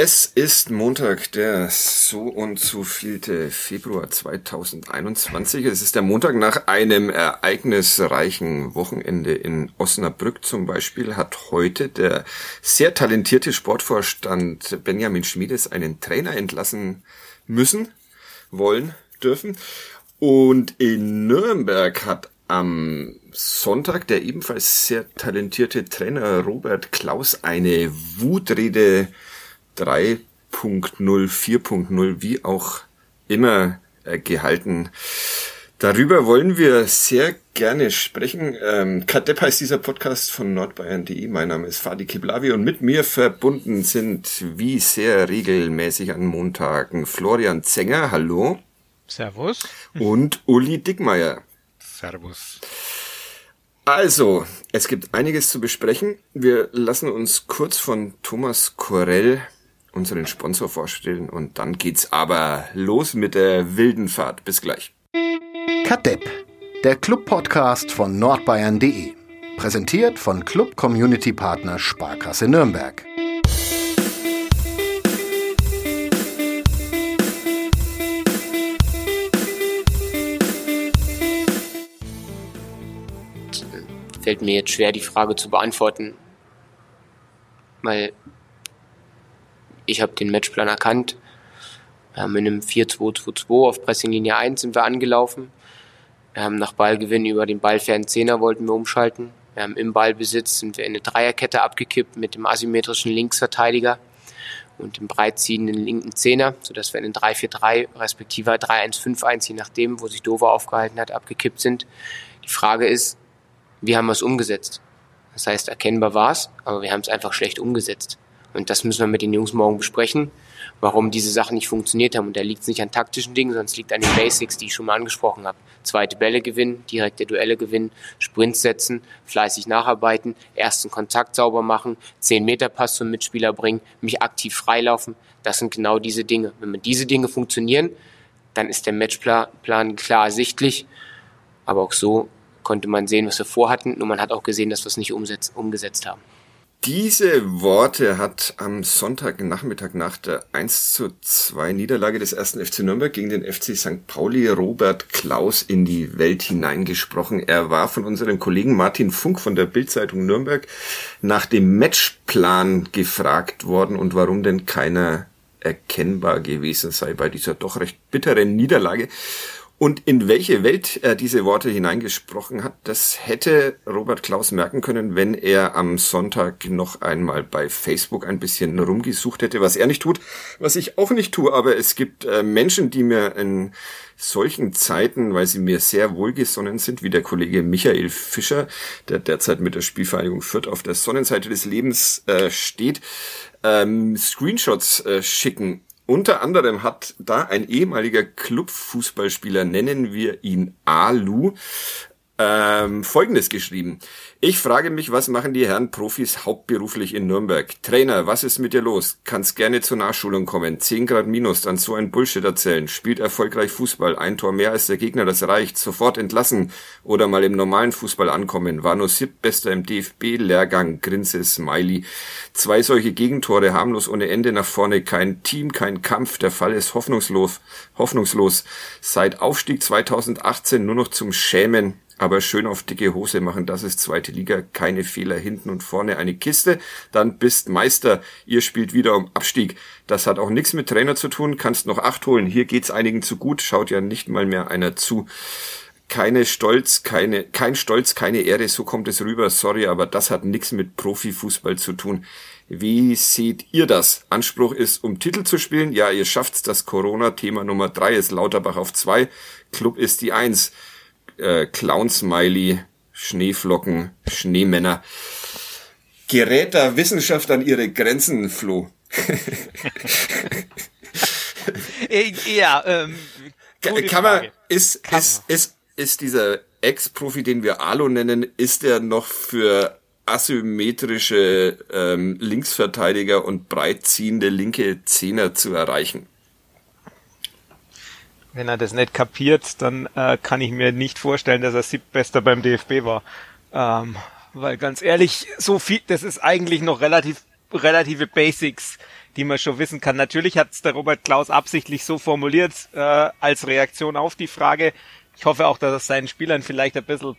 Es ist Montag, der so und so vielte Februar 2021. Es ist der Montag nach einem ereignisreichen Wochenende in Osnabrück zum Beispiel hat heute der sehr talentierte Sportvorstand Benjamin Schmiedes einen Trainer entlassen müssen, wollen, dürfen. Und in Nürnberg hat am Sonntag der ebenfalls sehr talentierte Trainer Robert Klaus eine Wutrede 3.0, 4.0, wie auch immer äh, gehalten. Darüber wollen wir sehr gerne sprechen. Ähm, Kadepp heißt dieser Podcast von nordbayern.de. Mein Name ist Fadi Kiblavi und mit mir verbunden sind wie sehr regelmäßig an Montagen Florian Zenger, hallo. Servus. Und Uli Dickmeier. Servus. Also, es gibt einiges zu besprechen. Wir lassen uns kurz von Thomas Korell unseren Sponsor vorstellen und dann geht's aber los mit der wilden Fahrt. Bis gleich. Kadepp, der Club-Podcast von nordbayern.de. Präsentiert von Club Community Partner Sparkasse Nürnberg. Fällt mir jetzt schwer, die Frage zu beantworten, weil ich habe den Matchplan erkannt. Wir haben in einem 4-2-2-2 auf Pressinglinie 1 sind wir angelaufen. Wir haben nach Ballgewinn über den ballfernen Zehner wollten wir umschalten. Wir haben im Ballbesitz sind wir in eine Dreierkette abgekippt mit dem asymmetrischen Linksverteidiger und dem breitziehenden linken Zehner, sodass wir in den 3-4-3 respektive 3-1-5-1, je nachdem, wo sich Dover aufgehalten hat, abgekippt sind. Die Frage ist, wie haben wir es umgesetzt? Das heißt, erkennbar war es, aber wir haben es einfach schlecht umgesetzt. Und das müssen wir mit den Jungs morgen besprechen, warum diese Sachen nicht funktioniert haben. Und da liegt es nicht an taktischen Dingen, sondern es liegt an den Basics, die ich schon mal angesprochen habe. Zweite Bälle gewinnen, direkte Duelle gewinnen, Sprints setzen, fleißig nacharbeiten, ersten Kontakt sauber machen, 10 Meter Pass zum Mitspieler bringen, mich aktiv freilaufen. Das sind genau diese Dinge. Wenn mir diese Dinge funktionieren, dann ist der Matchplan klar ersichtlich. Aber auch so konnte man sehen, was wir vorhatten. Nur man hat auch gesehen, dass wir es nicht umgesetzt haben. Diese Worte hat am Sonntagnachmittag nach der 1 zu 2 Niederlage des ersten FC Nürnberg gegen den FC St. Pauli Robert Klaus in die Welt hineingesprochen. Er war von unserem Kollegen Martin Funk von der Bildzeitung Nürnberg nach dem Matchplan gefragt worden und warum denn keiner erkennbar gewesen sei bei dieser doch recht bitteren Niederlage. Und in welche Welt er diese Worte hineingesprochen hat, das hätte Robert Klaus merken können, wenn er am Sonntag noch einmal bei Facebook ein bisschen rumgesucht hätte, was er nicht tut, was ich auch nicht tue. Aber es gibt äh, Menschen, die mir in solchen Zeiten, weil sie mir sehr wohlgesonnen sind, wie der Kollege Michael Fischer, der derzeit mit der Spielvereinigung Fürth auf der Sonnenseite des Lebens äh, steht, ähm, Screenshots äh, schicken unter anderem hat da ein ehemaliger Clubfußballspieler, nennen wir ihn Alu, ähm, Folgendes geschrieben. Ich frage mich, was machen die Herren Profis hauptberuflich in Nürnberg? Trainer, was ist mit dir los? Kannst gerne zur Nachschulung kommen. 10 Grad minus, dann so ein Bullshit erzählen. Spielt erfolgreich Fußball, ein Tor mehr als der Gegner, das reicht. Sofort entlassen oder mal im normalen Fußball ankommen. War nur siebtbester im DFB-Lehrgang, Grinse, Smiley. Zwei solche Gegentore, harmlos ohne Ende nach vorne. Kein Team, kein Kampf. Der Fall ist hoffnungslos. Hoffnungslos. Seit Aufstieg 2018 nur noch zum Schämen aber schön auf dicke Hose machen, das ist zweite Liga, keine Fehler hinten und vorne eine Kiste, dann bist Meister, ihr spielt wieder um Abstieg. Das hat auch nichts mit Trainer zu tun, kannst noch acht holen, hier geht's einigen zu gut, schaut ja nicht mal mehr einer zu. Keine Stolz, keine, kein Stolz, keine Ehre, so kommt es rüber, sorry, aber das hat nichts mit Profifußball zu tun. Wie seht ihr das? Anspruch ist, um Titel zu spielen. Ja, ihr schafft's. Das Corona-Thema Nummer drei ist Lauterbach auf zwei. Club ist die eins äh, Clown-Smiley, Schneeflocken, Schneemänner. Gerät da Wissenschaft an ihre Grenzen, Flo? Äh, ja, ähm, kann man, ist, kann ist, ist, ist dieser Ex-Profi, den wir Alo nennen, ist der noch für asymmetrische ähm, Linksverteidiger und breit ziehende linke Zehner zu erreichen. Wenn er das nicht kapiert, dann äh, kann ich mir nicht vorstellen, dass er siebtbester beim DFB war. Ähm, weil ganz ehrlich, so viel, das ist eigentlich noch relativ relative Basics, die man schon wissen kann. Natürlich hat es der Robert Klaus absichtlich so formuliert äh, als Reaktion auf die Frage. Ich hoffe auch, dass es seinen Spielern vielleicht ein bisschen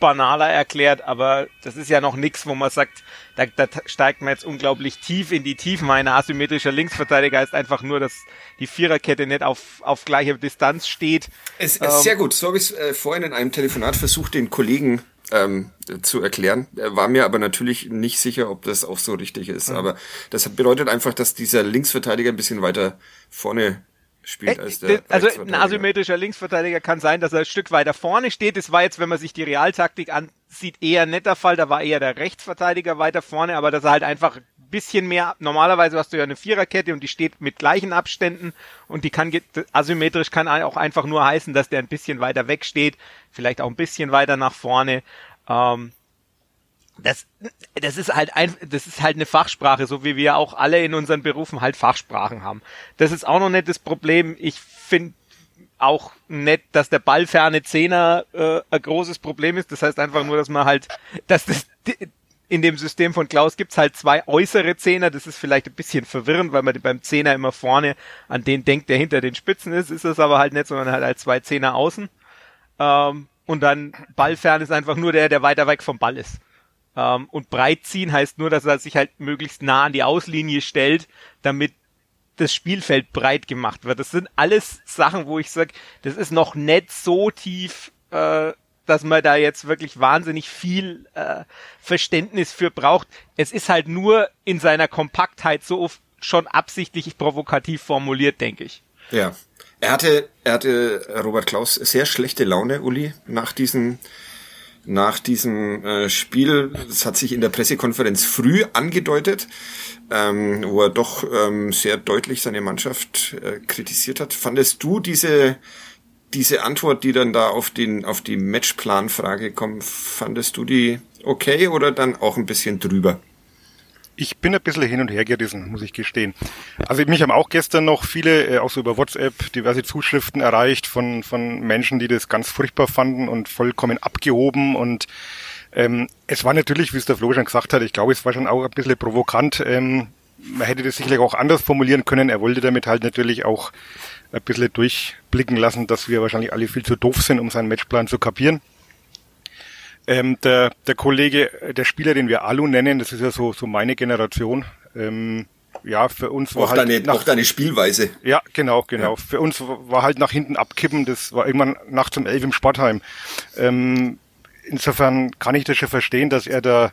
banaler erklärt, aber das ist ja noch nichts, wo man sagt, da, da steigt man jetzt unglaublich tief in die Tiefen. Ein asymmetrischer Linksverteidiger ist einfach nur, dass die Viererkette nicht auf, auf gleicher Distanz steht. Es ist ähm, sehr gut. So habe ich es äh, vorhin in einem Telefonat versucht, den Kollegen ähm, zu erklären. Er war mir aber natürlich nicht sicher, ob das auch so richtig ist. Mhm. Aber das bedeutet einfach, dass dieser Linksverteidiger ein bisschen weiter vorne spielt als der Also ein asymmetrischer Linksverteidiger kann sein, dass er ein Stück weiter vorne steht. Das war jetzt, wenn man sich die Realtaktik ansieht, eher ein netter Fall. Da war eher der Rechtsverteidiger weiter vorne, aber dass er halt einfach ein bisschen mehr, normalerweise hast du ja eine Viererkette und die steht mit gleichen Abständen und die kann, asymmetrisch kann auch einfach nur heißen, dass der ein bisschen weiter weg steht, vielleicht auch ein bisschen weiter nach vorne. Ähm, das, das ist halt ein, das ist halt eine Fachsprache, so wie wir auch alle in unseren Berufen halt Fachsprachen haben. Das ist auch noch nicht das Problem. Ich finde auch nett, dass der ballferne Zehner äh, ein großes Problem ist. Das heißt einfach nur, dass man halt, dass das in dem System von Klaus gibt's halt zwei äußere Zehner. Das ist vielleicht ein bisschen verwirrend, weil man beim Zehner immer vorne an den denkt, der hinter den Spitzen ist. Ist es aber halt nicht, sondern halt als zwei Zehner außen. Ähm, und dann ballfern ist einfach nur der, der weiter weg vom Ball ist. Ähm, und breit ziehen heißt nur, dass er sich halt möglichst nah an die Auslinie stellt, damit das Spielfeld breit gemacht wird. Das sind alles Sachen, wo ich sage, das ist noch nicht so tief, äh, dass man da jetzt wirklich wahnsinnig viel äh, Verständnis für braucht. Es ist halt nur in seiner Kompaktheit so schon absichtlich provokativ formuliert, denke ich. Ja. Er hatte, er hatte Robert Klaus sehr schlechte Laune, Uli, nach diesem nach diesem äh, Spiel. Das hat sich in der Pressekonferenz früh angedeutet, ähm, wo er doch ähm, sehr deutlich seine Mannschaft äh, kritisiert hat. Fandest du diese diese Antwort, die dann da auf den auf die Matchplanfrage kommt, fandest du die okay oder dann auch ein bisschen drüber? Ich bin ein bisschen hin und her gerissen, muss ich gestehen. Also mich haben auch gestern noch viele, äh, auch so über WhatsApp, diverse Zuschriften erreicht von, von Menschen, die das ganz furchtbar fanden und vollkommen abgehoben und ähm, es war natürlich, wie es der Flo schon gesagt hat, ich glaube, es war schon auch ein bisschen provokant. Ähm, man hätte das sicherlich auch anders formulieren können. Er wollte damit halt natürlich auch ein bisschen durchblicken lassen, dass wir wahrscheinlich alle viel zu doof sind, um seinen Matchplan zu kapieren. Ähm, der, der Kollege, der Spieler, den wir Alu nennen, das ist ja so, so meine Generation. Ähm, ja, für uns war auch halt deine, nach, auch deine Spielweise. Ja, genau, genau. Ja. Für uns war halt nach hinten abkippen. Das war irgendwann nachts um elf im Sportheim. Ähm, insofern kann ich das schon verstehen, dass er da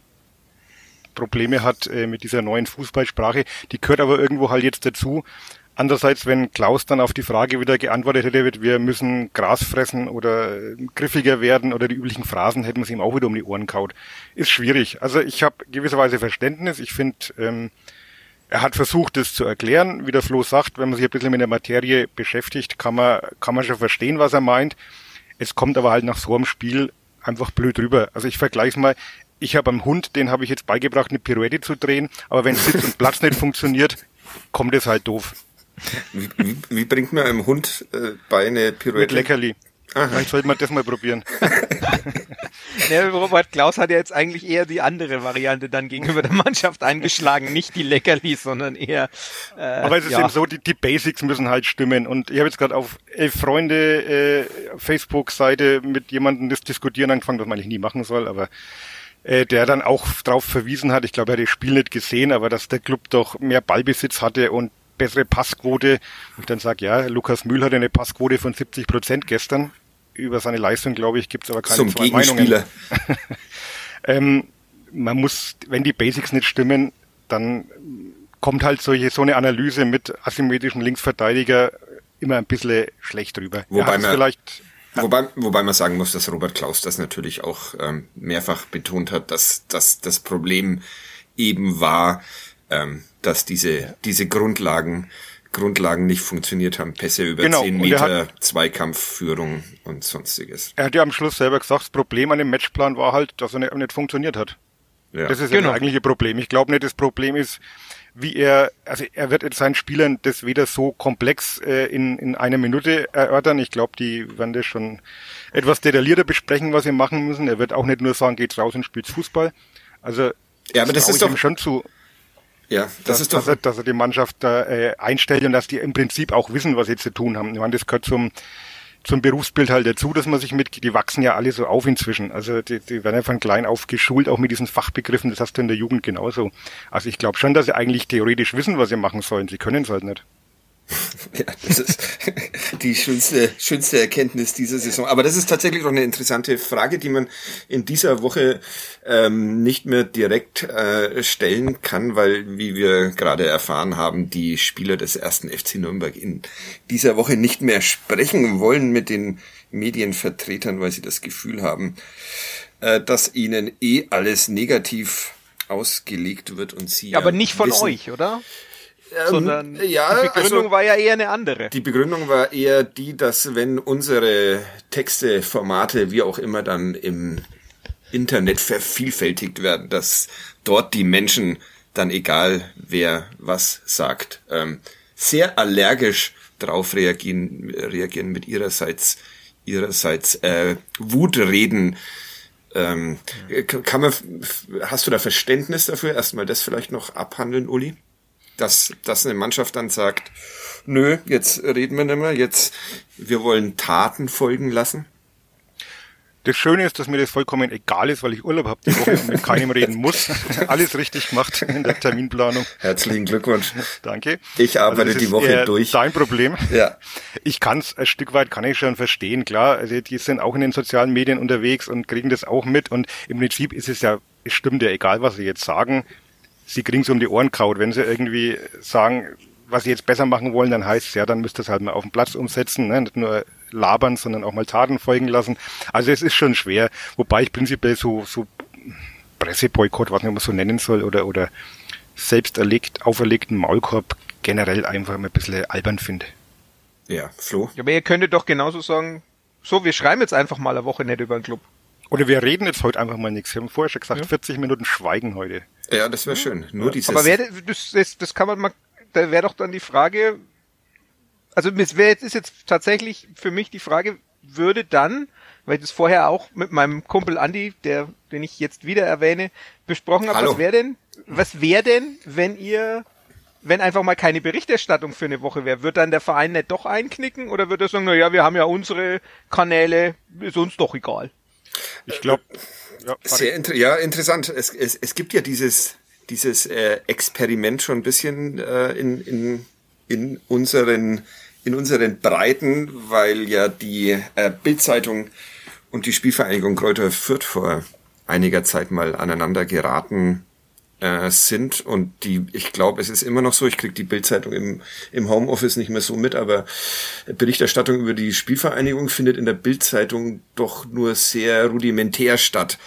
Probleme hat äh, mit dieser neuen Fußballsprache. Die gehört aber irgendwo halt jetzt dazu. Andererseits, wenn Klaus dann auf die Frage wieder geantwortet hätte, wir müssen Gras fressen oder äh, griffiger werden oder die üblichen Phrasen, hätten wir es ihm auch wieder um die Ohren kaut. Ist schwierig. Also ich habe gewisserweise Verständnis. Ich finde, ähm, er hat versucht, das zu erklären. Wie der Flo sagt, wenn man sich ein bisschen mit der Materie beschäftigt, kann man, kann man schon verstehen, was er meint. Es kommt aber halt nach so einem Spiel einfach blöd rüber. Also ich vergleiche mal, ich habe am Hund, den habe ich jetzt beigebracht, eine Pirouette zu drehen, aber wenn Sitz und Platz nicht funktioniert, kommt es halt doof. Wie, wie, wie bringt man einem Hund äh, bei eine Pirouette? Mit Leckerli. Aha. Vielleicht sollte man das mal probieren. ja, Robert Klaus hat ja jetzt eigentlich eher die andere Variante dann gegenüber der Mannschaft eingeschlagen. Nicht die Leckerlis, sondern eher. Äh, Aber es ist ja. eben so, die, die Basics müssen halt stimmen. Und ich habe jetzt gerade auf elf Freunde äh, Facebook-Seite mit jemandem das diskutieren angefangen, was man eigentlich nie machen soll, aber äh, der dann auch darauf verwiesen hat, ich glaube, er hat das Spiel nicht gesehen, aber dass der Club doch mehr Ballbesitz hatte und bessere Passquote. Und dann sage, ja, Lukas Mühl hatte eine Passquote von 70 Prozent gestern. Über seine Leistung, glaube ich, gibt es aber keine Zum zwei Meinungen. ähm, man muss, wenn die Basics nicht stimmen, dann kommt halt solche, so eine Analyse mit asymmetrischen Linksverteidiger immer ein bisschen schlecht rüber. Wobei man, vielleicht, wobei, wobei man sagen muss, dass Robert Klaus das natürlich auch ähm, mehrfach betont hat, dass, dass das Problem eben war, ähm, dass diese, diese Grundlagen, Grundlagen nicht funktioniert haben. Pässe über genau. 10 Meter, hat, Zweikampfführung und sonstiges. Er hat ja am Schluss selber gesagt, das Problem an dem Matchplan war halt, dass er nicht, nicht funktioniert hat. Ja. Das ist genau. das eigentliche Problem. Ich glaube nicht, das Problem ist, wie er, also er wird seinen Spielern das weder so komplex äh, in, in einer Minute erörtern. Ich glaube, die werden das schon etwas detaillierter besprechen, was sie machen müssen. Er wird auch nicht nur sagen, geht raus und spielt Fußball. Also ja, aber das ist doch schon zu. Ja, das dass, ist doch. Dass er, dass er die Mannschaft da äh, einstellt und dass die im Prinzip auch wissen, was sie zu tun haben. Ich meine, das gehört zum zum Berufsbild halt dazu, dass man sich mit, die wachsen ja alle so auf inzwischen. Also die, die werden ja von klein auf geschult, auch mit diesen Fachbegriffen, das hast du in der Jugend genauso. Also ich glaube schon, dass sie eigentlich theoretisch wissen, was sie machen sollen. Sie können es halt nicht. Ja, das ist die schönste, schönste Erkenntnis dieser Saison. Aber das ist tatsächlich auch eine interessante Frage, die man in dieser Woche ähm, nicht mehr direkt äh, stellen kann, weil, wie wir gerade erfahren haben, die Spieler des ersten FC Nürnberg in dieser Woche nicht mehr sprechen wollen mit den Medienvertretern, weil sie das Gefühl haben, äh, dass ihnen eh alles negativ ausgelegt wird und sie. Ja, aber nicht von wissen, euch, oder? Ähm, sondern ja, die Begründung also, war ja eher eine andere. Die Begründung war eher die, dass wenn unsere Texte, Formate, wie auch immer dann im Internet vervielfältigt werden, dass dort die Menschen dann egal wer was sagt, ähm, sehr allergisch drauf reagieren, reagieren mit ihrerseits ihrerseits äh, Wutreden. Ähm, kann man, hast du da Verständnis dafür? Erstmal das vielleicht noch abhandeln, Uli? Dass, dass eine Mannschaft dann sagt, nö, jetzt reden wir nicht mehr, jetzt, wir wollen Taten folgen lassen? Das Schöne ist, dass mir das vollkommen egal ist, weil ich Urlaub habe die Woche und mit keinem reden muss. Alles richtig gemacht in der Terminplanung. Herzlichen Glückwunsch. Danke. Ich arbeite also die Woche durch. Dein Problem. Ja. Ich kann es ein Stück weit kann ich schon verstehen, klar. Also die sind auch in den sozialen Medien unterwegs und kriegen das auch mit. Und im Prinzip ist es ja, es stimmt ja egal, was sie jetzt sagen sie kriegen um die Ohren kaut. Wenn sie irgendwie sagen, was sie jetzt besser machen wollen, dann heißt es ja, dann müsst ihr es halt mal auf dem Platz umsetzen, ne? nicht nur labern, sondern auch mal Taten folgen lassen. Also es ist schon schwer, wobei ich prinzipiell so, so Presseboykott, was man so nennen soll, oder, oder selbst erlegt, auferlegten Maulkorb generell einfach ein bisschen albern finde. Ja, Flo. Ja, aber ihr könntet doch genauso sagen, so, wir schreiben jetzt einfach mal eine Woche nicht über den Club. Oder wir reden jetzt heute einfach mal nichts. Wir haben vorher schon gesagt, ja. 40 Minuten Schweigen heute. Ja, das wäre schön. Nur dieses. Aber wär, das, das, das kann man mal, da wäre doch dann die Frage, also es wäre jetzt, ist jetzt tatsächlich für mich die Frage, würde dann, weil ich das vorher auch mit meinem Kumpel Andy, der, den ich jetzt wieder erwähne, besprochen habe, was wäre denn, was wäre denn, wenn ihr, wenn einfach mal keine Berichterstattung für eine Woche wäre, wird dann der Verein nicht doch einknicken oder wird er sagen, na ja, wir haben ja unsere Kanäle, ist uns doch egal? Ich glaube, ja, Sehr inter ja, interessant. Es, es, es gibt ja dieses, dieses äh, Experiment schon ein bisschen äh, in, in, in, unseren, in unseren Breiten, weil ja die äh, Bildzeitung und die Spielvereinigung Kräuter Fürth vor einiger Zeit mal aneinander geraten äh, sind und die, ich glaube, es ist immer noch so, ich kriege die Bildzeitung im, im Homeoffice nicht mehr so mit, aber Berichterstattung über die Spielvereinigung findet in der Bildzeitung doch nur sehr rudimentär statt.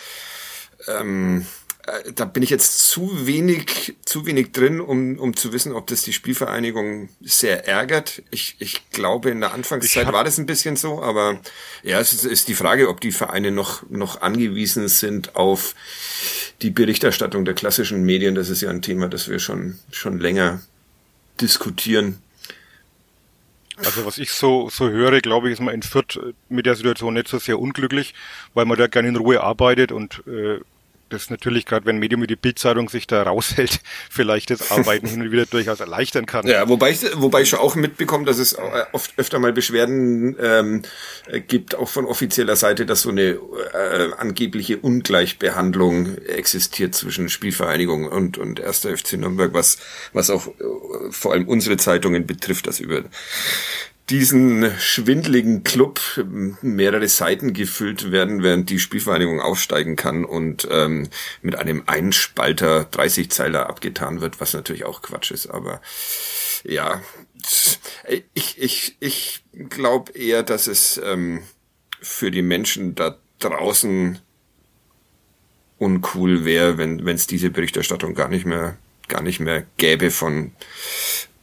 Ähm, äh, da bin ich jetzt zu wenig, zu wenig drin, um, um zu wissen, ob das die Spielvereinigung sehr ärgert. Ich, ich glaube, in der Anfangszeit war das ein bisschen so, aber ja, es ist, ist die Frage, ob die Vereine noch, noch angewiesen sind auf die Berichterstattung der klassischen Medien. Das ist ja ein Thema, das wir schon, schon länger diskutieren. Also was ich so, so höre, glaube ich, ist man in Fürth mit der Situation nicht so sehr unglücklich, weil man da gerne in Ruhe arbeitet und äh, das natürlich gerade, wenn Medium wie die Bildzeitung sich da raushält, vielleicht das Arbeiten hin und wieder durchaus erleichtern kann. Ja, wobei ich, wobei ich schon auch mitbekomme, dass es oft öfter mal Beschwerden ähm, gibt, auch von offizieller Seite, dass so eine äh, angebliche Ungleichbehandlung existiert zwischen Spielvereinigung und und erster FC Nürnberg, was was auch äh, vor allem unsere Zeitungen betrifft, dass über diesen schwindligen Club mehrere Seiten gefüllt werden, während die Spielvereinigung aufsteigen kann und ähm, mit einem Einspalter 30 Zeiler abgetan wird, was natürlich auch Quatsch ist, aber ja, ich, ich, ich glaube eher, dass es ähm, für die Menschen da draußen uncool wäre, wenn es diese Berichterstattung gar nicht mehr gar nicht mehr gäbe von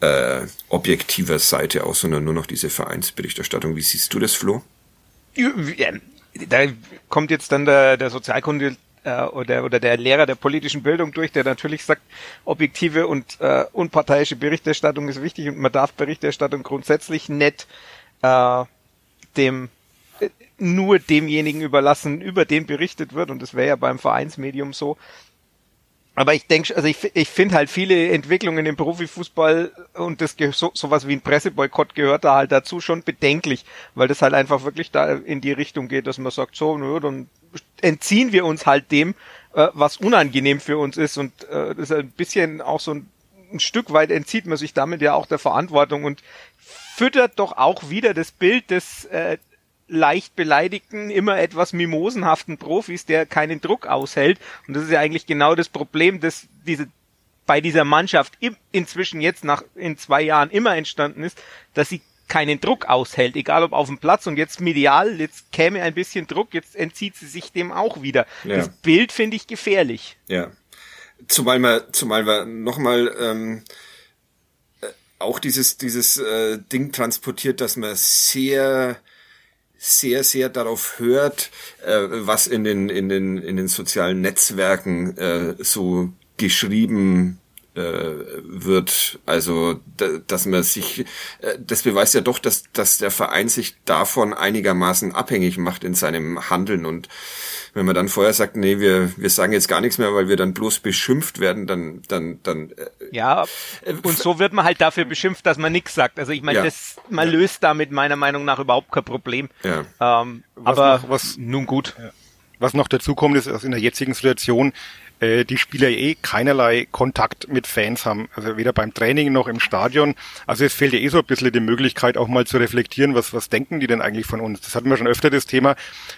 äh, objektiver Seite aus, sondern nur noch diese Vereinsberichterstattung. Wie siehst du das, Flo? Da kommt jetzt dann der, der Sozialkunde äh, oder, oder der Lehrer der politischen Bildung durch, der natürlich sagt, objektive und äh, unparteiische Berichterstattung ist wichtig und man darf Berichterstattung grundsätzlich nicht äh, dem äh, nur demjenigen überlassen, über den berichtet wird und das wäre ja beim Vereinsmedium so. Aber ich denke, also ich, ich finde halt viele Entwicklungen im Profifußball und das so, sowas wie ein Presseboykott gehört da halt dazu schon bedenklich, weil das halt einfach wirklich da in die Richtung geht, dass man sagt, so, nö, dann entziehen wir uns halt dem, äh, was unangenehm für uns ist. Und äh, das ist ein bisschen auch so ein, ein Stück weit entzieht man sich damit ja auch der Verantwortung und füttert doch auch wieder das Bild des äh, leicht beleidigten, immer etwas mimosenhaften Profis, der keinen Druck aushält. Und das ist ja eigentlich genau das Problem, dass diese bei dieser Mannschaft inzwischen jetzt nach in zwei Jahren immer entstanden ist, dass sie keinen Druck aushält, egal ob auf dem Platz und jetzt medial, jetzt käme ein bisschen Druck, jetzt entzieht sie sich dem auch wieder. Ja. Das Bild finde ich gefährlich. Ja. Zumal wir, zumal wir nochmal ähm, äh, auch dieses, dieses äh, Ding transportiert, dass man sehr sehr, sehr darauf hört, äh, was in den, in den, in den sozialen Netzwerken äh, so geschrieben äh, wird. Also, dass man sich, äh, das beweist ja doch, dass, dass der Verein sich davon einigermaßen abhängig macht in seinem Handeln und wenn man dann vorher sagt, nee, wir, wir sagen jetzt gar nichts mehr, weil wir dann bloß beschimpft werden, dann, dann, dann. Äh, ja, äh, und so wird man halt dafür beschimpft, dass man nichts sagt. Also ich meine, ja. das, man ja. löst damit meiner Meinung nach überhaupt kein Problem. Ja. Ähm, aber noch, was, nun gut. Ja. Was noch dazu kommt, ist, dass in der jetzigen Situation äh, die Spieler eh keinerlei Kontakt mit Fans haben. Also weder beim Training noch im Stadion. Also es fehlt ja eh so ein bisschen die Möglichkeit, auch mal zu reflektieren, was, was denken die denn eigentlich von uns. Das hatten wir schon öfter das Thema,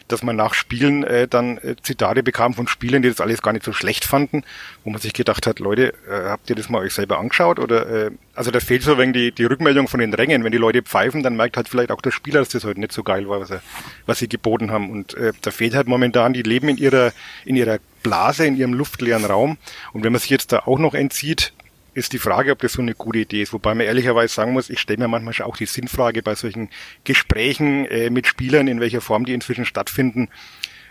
dass man nach Spielen äh, dann äh, Zitate bekam von Spielern, die das alles gar nicht so schlecht fanden, wo man sich gedacht hat, Leute, äh, habt ihr das mal euch selber angeschaut? Oder äh, also da fehlt so wenn die, die Rückmeldung von den Rängen. Wenn die Leute pfeifen, dann merkt halt vielleicht auch der Spieler, dass das heute nicht so geil war, was, er, was sie geboten haben. Und äh, da fehlt halt momentan, die leben in ihrer, in ihrer Blase, in ihrem luftleeren Raum. Und wenn man sich jetzt da auch noch entzieht, ist die Frage, ob das so eine gute Idee ist. Wobei man ehrlicherweise sagen muss, ich stelle mir manchmal schon auch die Sinnfrage bei solchen Gesprächen äh, mit Spielern, in welcher Form die inzwischen stattfinden.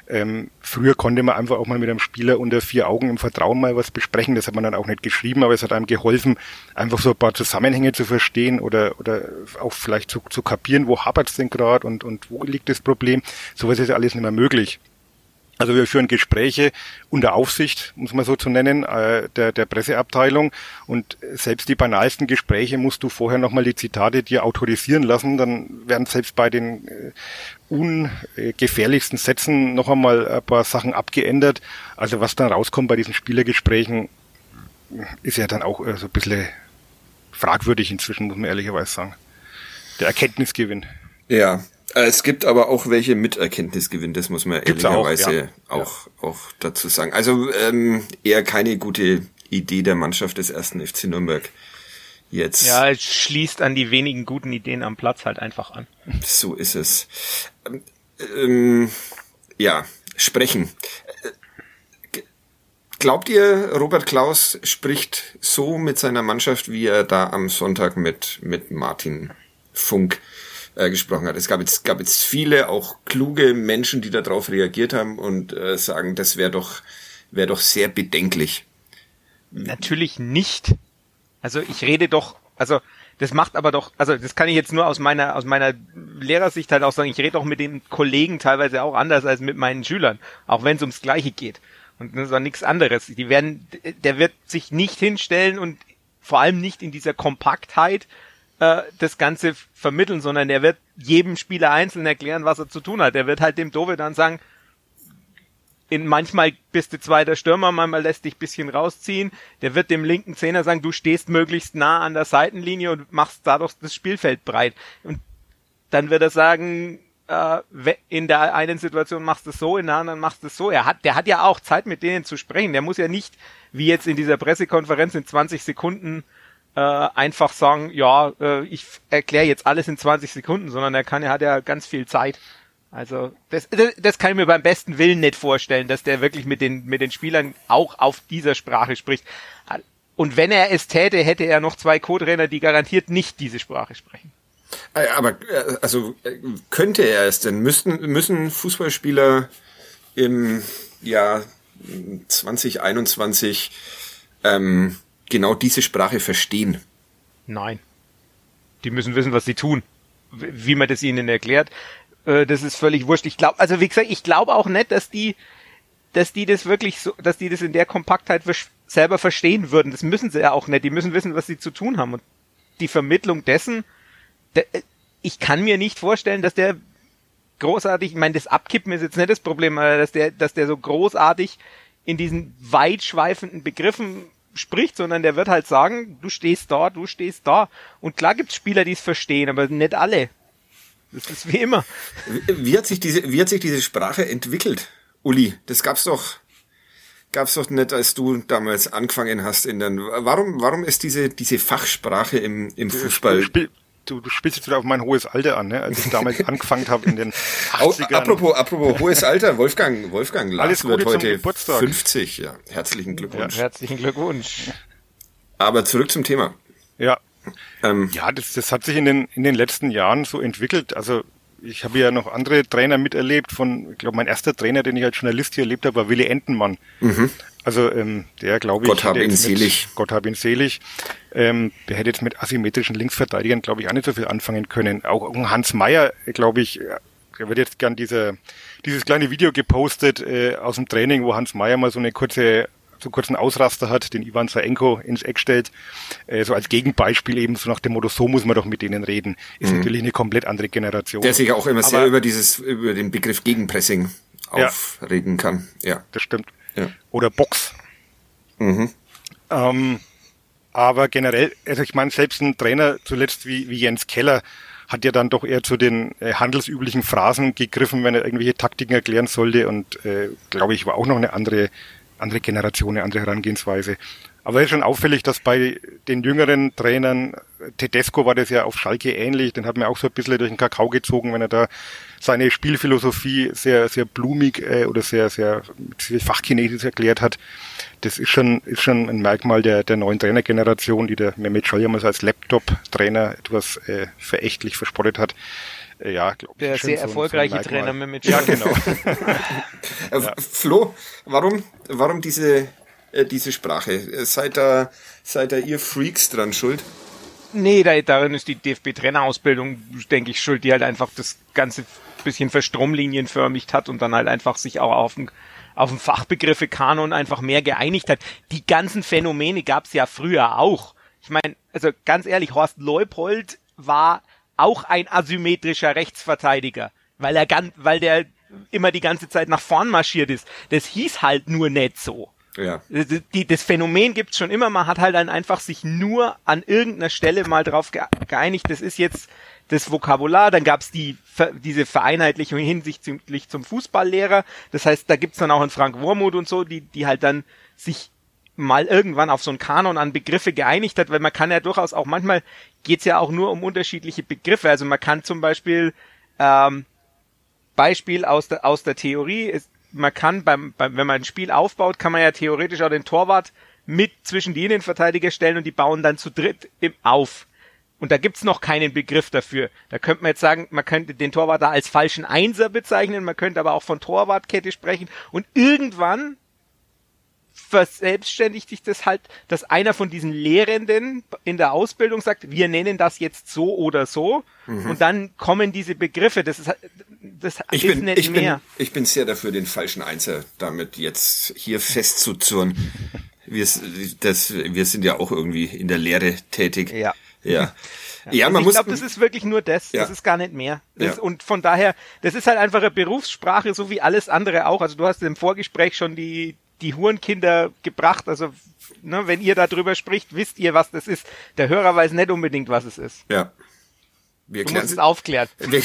Ähm, früher konnte man einfach auch mal mit einem Spieler unter vier Augen im Vertrauen mal was besprechen. Das hat man dann auch nicht geschrieben, aber es hat einem geholfen, einfach so ein paar Zusammenhänge zu verstehen oder, oder auch vielleicht zu, zu kapieren, wo hapert es denn gerade und, und wo liegt das Problem. Sowas ist ja alles nicht mehr möglich. Also wir führen Gespräche unter Aufsicht, muss man so zu nennen, äh, der, der Presseabteilung. Und selbst die banalsten Gespräche musst du vorher nochmal die Zitate dir autorisieren lassen. Dann werden selbst bei den äh, ungefährlichsten Sätzen noch einmal ein paar Sachen abgeändert. Also was dann rauskommt bei diesen Spielergesprächen, ist ja dann auch äh, so ein bisschen fragwürdig inzwischen, muss man ehrlicherweise sagen. Der Erkenntnisgewinn. Ja, es gibt aber auch welche mit Erkenntnisgewinn, das muss man Gibt's ehrlicherweise auch, ja. auch, ja. auch dazu sagen. Also ähm, eher keine gute Idee der Mannschaft des ersten FC Nürnberg jetzt. Ja, es schließt an die wenigen guten Ideen am Platz halt einfach an. So ist es. Ähm, ähm, ja, sprechen. Äh, glaubt ihr, Robert Klaus spricht so mit seiner Mannschaft, wie er da am Sonntag mit, mit Martin Funk äh, gesprochen hat. Es gab jetzt, gab jetzt viele auch kluge Menschen, die darauf reagiert haben und äh, sagen, das wäre doch, wäre doch sehr bedenklich. Natürlich nicht. Also ich rede doch, also das macht aber doch, also das kann ich jetzt nur aus meiner aus meiner Lehrersicht halt auch sagen. Ich rede auch mit den Kollegen teilweise auch anders als mit meinen Schülern, auch wenn es ums Gleiche geht. Und das ist auch nichts anderes. Die werden, der wird sich nicht hinstellen und vor allem nicht in dieser Kompaktheit äh, das Ganze vermitteln, sondern er wird jedem Spieler einzeln erklären, was er zu tun hat. Er wird halt dem Dove dann sagen, in manchmal bist du zweiter Stürmer, manchmal lässt dich bisschen rausziehen. Der wird dem linken Zehner sagen, du stehst möglichst nah an der Seitenlinie und machst dadurch das Spielfeld breit. Und dann wird er sagen, äh, in der einen Situation machst du es so, in der anderen machst du es so. Er hat, der hat ja auch Zeit, mit denen zu sprechen. Der muss ja nicht, wie jetzt in dieser Pressekonferenz in 20 Sekunden äh, einfach sagen, ja, äh, ich erkläre jetzt alles in 20 Sekunden, sondern er kann, er hat ja ganz viel Zeit. Also das, das, das kann ich mir beim besten Willen nicht vorstellen, dass der wirklich mit den mit den Spielern auch auf dieser Sprache spricht. Und wenn er es täte, hätte er noch zwei Co-Trainer, die garantiert nicht diese Sprache sprechen. Äh, aber äh, also könnte er es denn? Müssten müssen Fußballspieler im ja 2021 ähm, genau diese Sprache verstehen? Nein. Die müssen wissen, was sie tun. Wie man das ihnen erklärt, äh, das ist völlig wurscht. Ich glaube, also wie gesagt, ich glaube auch nicht, dass die, dass die das wirklich so, dass die das in der Kompaktheit selber verstehen würden. Das müssen sie ja auch nicht. Die müssen wissen, was sie zu tun haben. Und die Vermittlung dessen, der, ich kann mir nicht vorstellen, dass der großartig, ich meine, das Abkippen ist jetzt nicht das Problem, dass der, dass der so großartig in diesen weitschweifenden Begriffen spricht, sondern der wird halt sagen, du stehst da, du stehst da. Und klar gibt's Spieler, die es verstehen, aber nicht alle. Das ist wie immer. Wie hat sich diese, wie hat sich diese Sprache entwickelt, Uli? Das gab's doch, gab's doch nicht, als du damals angefangen hast in den, warum, warum ist diese, diese Fachsprache im, im Fußball? Spiel, du, du spielst jetzt wieder auf mein hohes Alter an, ne? als ich damals angefangen habe in den 80ern. apropos, apropos hohes Alter, Wolfgang, Wolfgang Lars Alles wird heute 50, ja. Herzlichen Glückwunsch. Ja, herzlichen Glückwunsch. Aber zurück zum Thema. Ja. Ähm, ja, das, das hat sich in den, in den letzten Jahren so entwickelt. Also ich habe ja noch andere Trainer miterlebt. Von, ich glaube, mein erster Trainer, den ich als Journalist hier erlebt habe, war Willy Entenmann. Mhm. Also ähm, der, glaube ich, Gott hab ihn selig. Gott hab ihn selig. Ähm, der hätte jetzt mit asymmetrischen Linksverteidigern, glaube ich, auch nicht so viel anfangen können. Auch Hans Meyer, glaube ich, der wird jetzt gern diese, dieses kleine Video gepostet äh, aus dem Training, wo Hans Meyer mal so eine kurze so kurzen Ausraster hat, den Ivan Saenko ins Eck stellt, äh, so als Gegenbeispiel eben so nach dem Motto, so muss man doch mit denen reden, ist mhm. natürlich eine komplett andere Generation. Der sich auch immer Aber, sehr über dieses, über den Begriff Gegenpressing aufregen ja, kann. Ja, das stimmt. Ja. Oder Box. Mhm. Ähm, aber generell, also ich meine, selbst ein Trainer zuletzt wie, wie Jens Keller hat ja dann doch eher zu den äh, handelsüblichen Phrasen gegriffen, wenn er irgendwelche Taktiken erklären sollte und äh, glaube ich war auch noch eine andere andere Generation, eine andere Herangehensweise. Aber es ist schon auffällig, dass bei den jüngeren Trainern, Tedesco war das ja auf Schalke ähnlich, den hat man auch so ein bisschen durch den Kakao gezogen, wenn er da seine Spielphilosophie sehr, sehr blumig äh, oder sehr, sehr, sehr fachchinesisch erklärt hat. Das ist schon, ist schon ein Merkmal der, der neuen Trainergeneration, die der Mehmet Scholl mal als Laptop-Trainer etwas äh, verächtlich verspottet hat. Äh, ja, glaube ich. Der sehr so erfolgreiche so Trainer mit Ja, genau. Äh, ja. Flo, warum, warum diese, äh, diese Sprache? Seid da, seid da ihr Freaks dran schuld? Nee, da, darin ist die DFB-Trainerausbildung, denke ich, schuld, die halt einfach das ganze bisschen verstromlinienförmigt hat und dann halt einfach sich auch auf den auf den Fachbegriffe Kanon einfach mehr geeinigt hat. Die ganzen Phänomene gab's ja früher auch. Ich meine, also ganz ehrlich, Horst Leupold war auch ein asymmetrischer Rechtsverteidiger, weil er ganz, weil der immer die ganze Zeit nach vorn marschiert ist. Das hieß halt nur nicht so. Ja. Die, das Phänomen gibt's schon immer, man hat halt dann einfach sich nur an irgendeiner Stelle mal drauf geeinigt, das ist jetzt das Vokabular, dann gab's die, diese Vereinheitlichung hinsichtlich zum Fußballlehrer, das heißt, da gibt's dann auch einen Frank Wormuth und so, die, die halt dann sich mal irgendwann auf so einen Kanon an Begriffe geeinigt hat, weil man kann ja durchaus auch manchmal geht's ja auch nur um unterschiedliche Begriffe. Also man kann zum Beispiel ähm, Beispiel aus der aus der Theorie ist, man kann beim, beim wenn man ein Spiel aufbaut, kann man ja theoretisch auch den Torwart mit zwischen die Innenverteidiger stellen und die bauen dann zu dritt im auf. Und da gibt's noch keinen Begriff dafür. Da könnte man jetzt sagen, man könnte den Torwart da als falschen Einser bezeichnen, man könnte aber auch von Torwartkette sprechen. Und irgendwann verselbstständigt sich das halt, dass einer von diesen Lehrenden in der Ausbildung sagt, wir nennen das jetzt so oder so. Mhm. Und dann kommen diese Begriffe. Das ist, das ich ist bin, nicht ich mehr. Bin, ich bin sehr dafür, den falschen Einser damit jetzt hier festzuzurren. Wir, das, wir sind ja auch irgendwie in der Lehre tätig. Ja. Ja. Ja, man ich muss. Ich glaube, das ist wirklich nur das. Ja. Das ist gar nicht mehr. Das, ja. Und von daher, das ist halt einfach eine Berufssprache, so wie alles andere auch. Also du hast im Vorgespräch schon die, die Hurenkinder gebracht. Also, ne, wenn ihr darüber spricht, wisst ihr, was das ist. Der Hörer weiß nicht unbedingt, was es ist. Ja. Wir klären es aufklärt. Wir,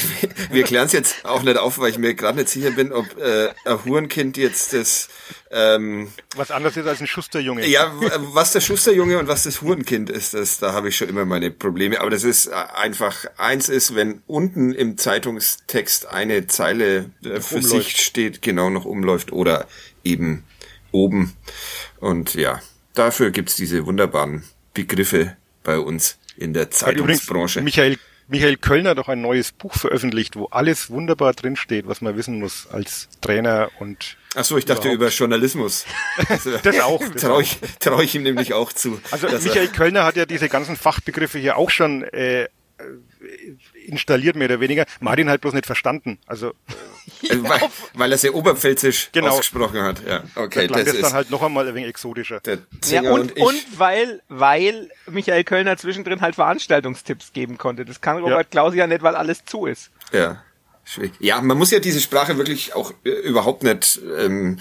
wir klären es jetzt auch nicht auf, weil ich mir gerade nicht sicher bin, ob äh, ein Hurenkind jetzt das ähm, was anderes ist als ein Schusterjunge. Ja, was der Schusterjunge und was das Hurenkind ist, das da habe ich schon immer meine Probleme. Aber das ist äh, einfach eins ist, wenn unten im Zeitungstext eine Zeile äh, für umläuft. sich steht, genau noch umläuft oder eben oben. Und ja, dafür gibt's diese wunderbaren Begriffe bei uns in der Zeitungsbranche. Michael, Michael Kölner hat doch ein neues Buch veröffentlicht, wo alles wunderbar drinsteht, was man wissen muss als Trainer und Ach so, ich dachte über Journalismus. Also, das auch. Traue ich, trau ich ihm nämlich auch zu. Also Michael Kölner hat ja diese ganzen Fachbegriffe hier auch schon äh, installiert, mehr oder weniger. Martin halt bloß nicht verstanden. Also ja. Äh, weil, weil er sehr oberpfälzisch genau. ausgesprochen hat. Ja, okay. Das, das ist dann halt noch einmal ein wenig exotischer. Ja, und, und, und, weil, weil Michael Kölner zwischendrin halt Veranstaltungstipps geben konnte. Das kann Robert ja. Klaus ja nicht, weil alles zu ist. Ja. Schwierig. Ja, man muss ja diese Sprache wirklich auch äh, überhaupt nicht ähm,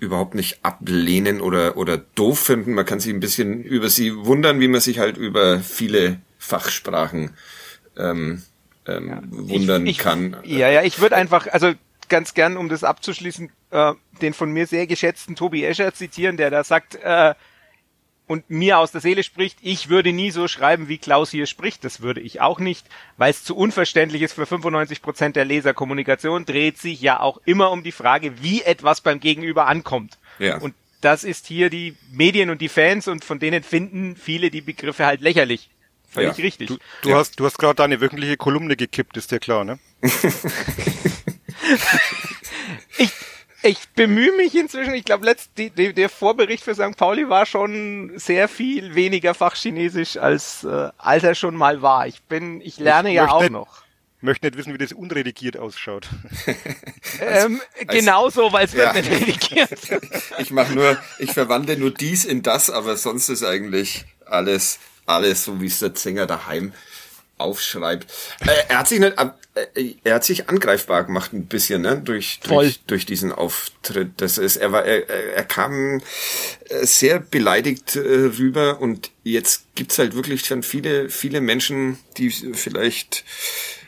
überhaupt nicht ablehnen oder oder doof finden. Man kann sich ein bisschen über sie wundern, wie man sich halt über viele Fachsprachen ähm, ähm, ja. wundern ich, ich, kann. Ja, ja, ich würde einfach, also ganz gern, um das abzuschließen, äh, den von mir sehr geschätzten Tobi Escher zitieren, der da sagt, äh, und mir aus der Seele spricht, ich würde nie so schreiben, wie Klaus hier spricht. Das würde ich auch nicht, weil es zu unverständlich ist für 95 Prozent der Leserkommunikation, dreht sich ja auch immer um die Frage, wie etwas beim Gegenüber ankommt. Ja. Und das ist hier die Medien und die Fans und von denen finden viele die Begriffe halt lächerlich. Völlig ja. richtig. Du, du ja. hast, du hast gerade deine wöchentliche Kolumne gekippt, ist dir klar, ne? ich, ich bemühe mich inzwischen. Ich glaube, der Vorbericht für St. Pauli war schon sehr viel weniger Fachchinesisch als äh, als er schon mal war. Ich bin, ich lerne ich ja auch nicht, noch. Möchte nicht wissen, wie das unredigiert ausschaut. ähm, genau so, weil es ja. wird nicht redigiert. ich mache nur, ich verwandle nur dies in das, aber sonst ist eigentlich alles alles so, wie es der Sänger daheim aufschreibt. Äh, er hat sich nicht, äh, er hat sich angreifbar gemacht ein bisschen, ne, durch, durch, durch diesen Auftritt. Das ist, er war, er, er kam äh, sehr beleidigt rüber und jetzt gibt's halt wirklich schon viele, viele Menschen, die vielleicht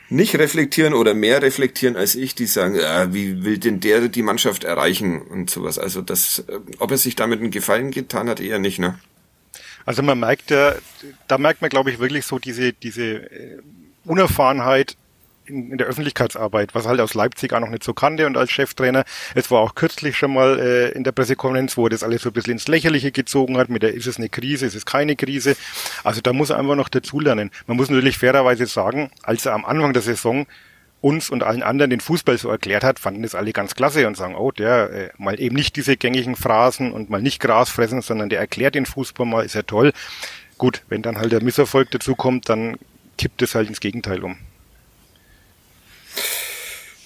nicht reflektieren oder mehr reflektieren als ich, die sagen, ja, wie will denn der die Mannschaft erreichen und sowas. Also das, ob er sich damit einen Gefallen getan hat, eher nicht, ne? Also man merkt ja, da merkt man, glaube ich, wirklich so diese, diese äh, Unerfahrenheit in, in der Öffentlichkeitsarbeit, was halt aus Leipzig auch noch nicht so kannte und als Cheftrainer. Es war auch kürzlich schon mal äh, in der Pressekonferenz, wo er das alles so ein bisschen ins Lächerliche gezogen hat, mit der ist es eine Krise, ist es keine Krise. Also da muss er einfach noch dazulernen. Man muss natürlich fairerweise sagen, als er am Anfang der Saison uns und allen anderen den Fußball so erklärt hat, fanden das alle ganz klasse und sagen, oh, der äh, mal eben nicht diese gängigen Phrasen und mal nicht Gras fressen, sondern der erklärt den Fußball mal, ist ja toll. Gut, wenn dann halt der Misserfolg dazu kommt, dann kippt es halt ins Gegenteil um.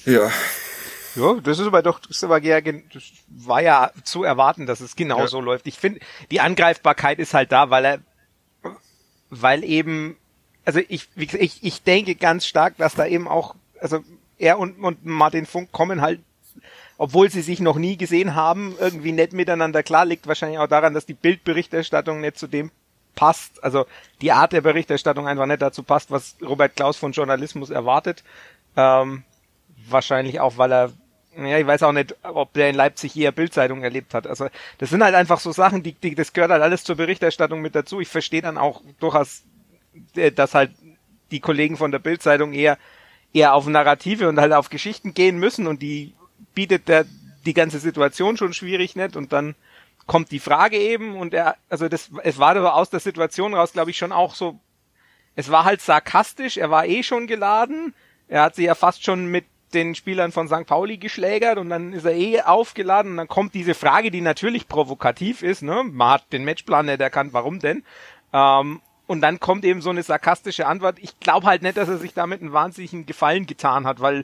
Ja. Ja, das ist aber doch, das, ist aber ja, das war ja zu erwarten, dass es genau ja. so läuft. Ich finde, die Angreifbarkeit ist halt da, weil er, weil eben, also ich, ich, ich denke ganz stark, dass da eben auch also er und, und Martin Funk kommen halt, obwohl sie sich noch nie gesehen haben, irgendwie nett miteinander klar. Liegt wahrscheinlich auch daran, dass die Bildberichterstattung nicht zu dem passt, also die Art der Berichterstattung einfach nicht dazu passt, was Robert Klaus von Journalismus erwartet. Ähm, wahrscheinlich auch, weil er, ja, ich weiß auch nicht, ob der in Leipzig eher Bildzeitung erlebt hat. Also das sind halt einfach so Sachen, die, die das gehört halt alles zur Berichterstattung mit dazu. Ich verstehe dann auch durchaus, äh, dass halt die Kollegen von der Bildzeitung eher eher auf Narrative und halt auf Geschichten gehen müssen und die bietet der die ganze Situation schon schwierig nicht und dann kommt die Frage eben und er also das es war aber aus der Situation raus glaube ich schon auch so es war halt sarkastisch er war eh schon geladen er hat sie ja fast schon mit den Spielern von St. Pauli geschlägert und dann ist er eh aufgeladen und dann kommt diese Frage, die natürlich provokativ ist, ne? Man hat den Matchplan nicht erkannt, warum denn? Ähm, und dann kommt eben so eine sarkastische Antwort. Ich glaube halt nicht, dass er sich damit einen wahnsinnigen Gefallen getan hat, weil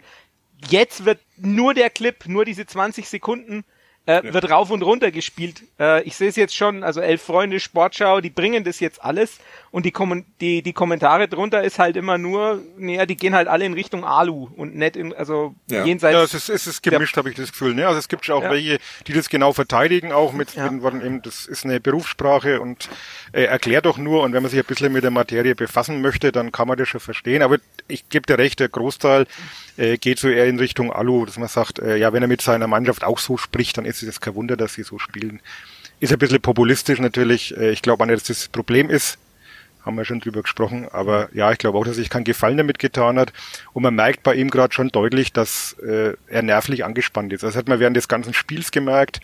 jetzt wird nur der Clip, nur diese 20 Sekunden äh, ja. wird rauf und runter gespielt. Äh, ich sehe es jetzt schon, also elf Freunde, Sportschau, die bringen das jetzt alles und die, Kom die, die Kommentare drunter ist halt immer nur, naja, die gehen halt alle in Richtung Alu und nicht in, also ja. jenseits. Ja, es ist, es ist gemischt, habe ich das Gefühl. Ne? Also es gibt schon auch ja. welche, die das genau verteidigen, auch mit, ja. mit Worten eben, das ist eine Berufssprache und äh, erklärt doch nur und wenn man sich ein bisschen mit der Materie befassen möchte, dann kann man das schon verstehen. Aber ich gebe dir recht, der Großteil äh, geht so eher in Richtung Alu, dass man sagt, äh, ja, wenn er mit seiner Mannschaft auch so spricht, dann ist es kein Wunder, dass sie so spielen. Ist ein bisschen populistisch natürlich. Äh, ich glaube auch nicht, dass das Problem ist. Haben wir schon drüber gesprochen. Aber ja, ich glaube auch, dass sich kein Gefallen damit getan hat. Und man merkt bei ihm gerade schon deutlich, dass äh, er nervlich angespannt ist. Das hat man während des ganzen Spiels gemerkt.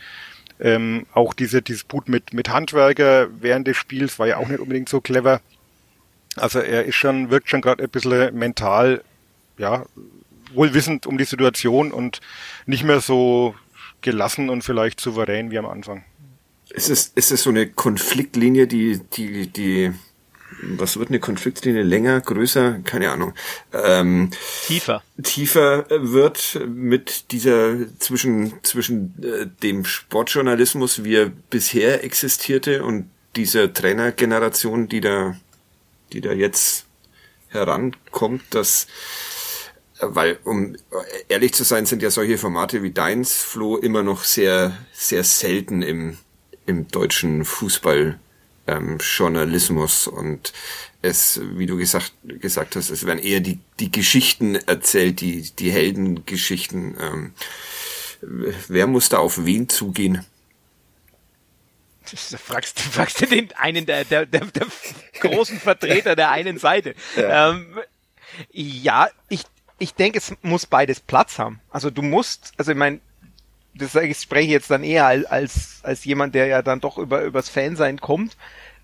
Ähm, auch diese Disput mit, mit Handwerker während des Spiels war ja auch nicht unbedingt so clever. Also er ist schon, wirkt schon gerade ein bisschen mental, ja, wohl wissend um die Situation und nicht mehr so gelassen und vielleicht souverän wie am Anfang. Ist es, ist es so eine Konfliktlinie, die, die, die, was wird eine Konfliktlinie? Länger, größer, keine Ahnung, ähm, tiefer, tiefer wird mit dieser zwischen zwischen äh, dem Sportjournalismus, wie er bisher existierte, und dieser Trainergeneration, die da, die da jetzt herankommt, dass weil um ehrlich zu sein, sind ja solche Formate wie deins, Flo, immer noch sehr, sehr selten im, im deutschen Fußball ähm, Journalismus und es, wie du gesagt, gesagt hast, es werden eher die, die Geschichten erzählt, die, die Heldengeschichten. Ähm, wer muss da auf wen zugehen? Fragst, fragst du den einen der, der, der, der großen Vertreter der einen Seite. Ja, ähm, ja ich, ich denke, es muss beides Platz haben. Also du musst, also ich meine, das ich spreche jetzt dann eher als, als, jemand, der ja dann doch über übers Fansein kommt.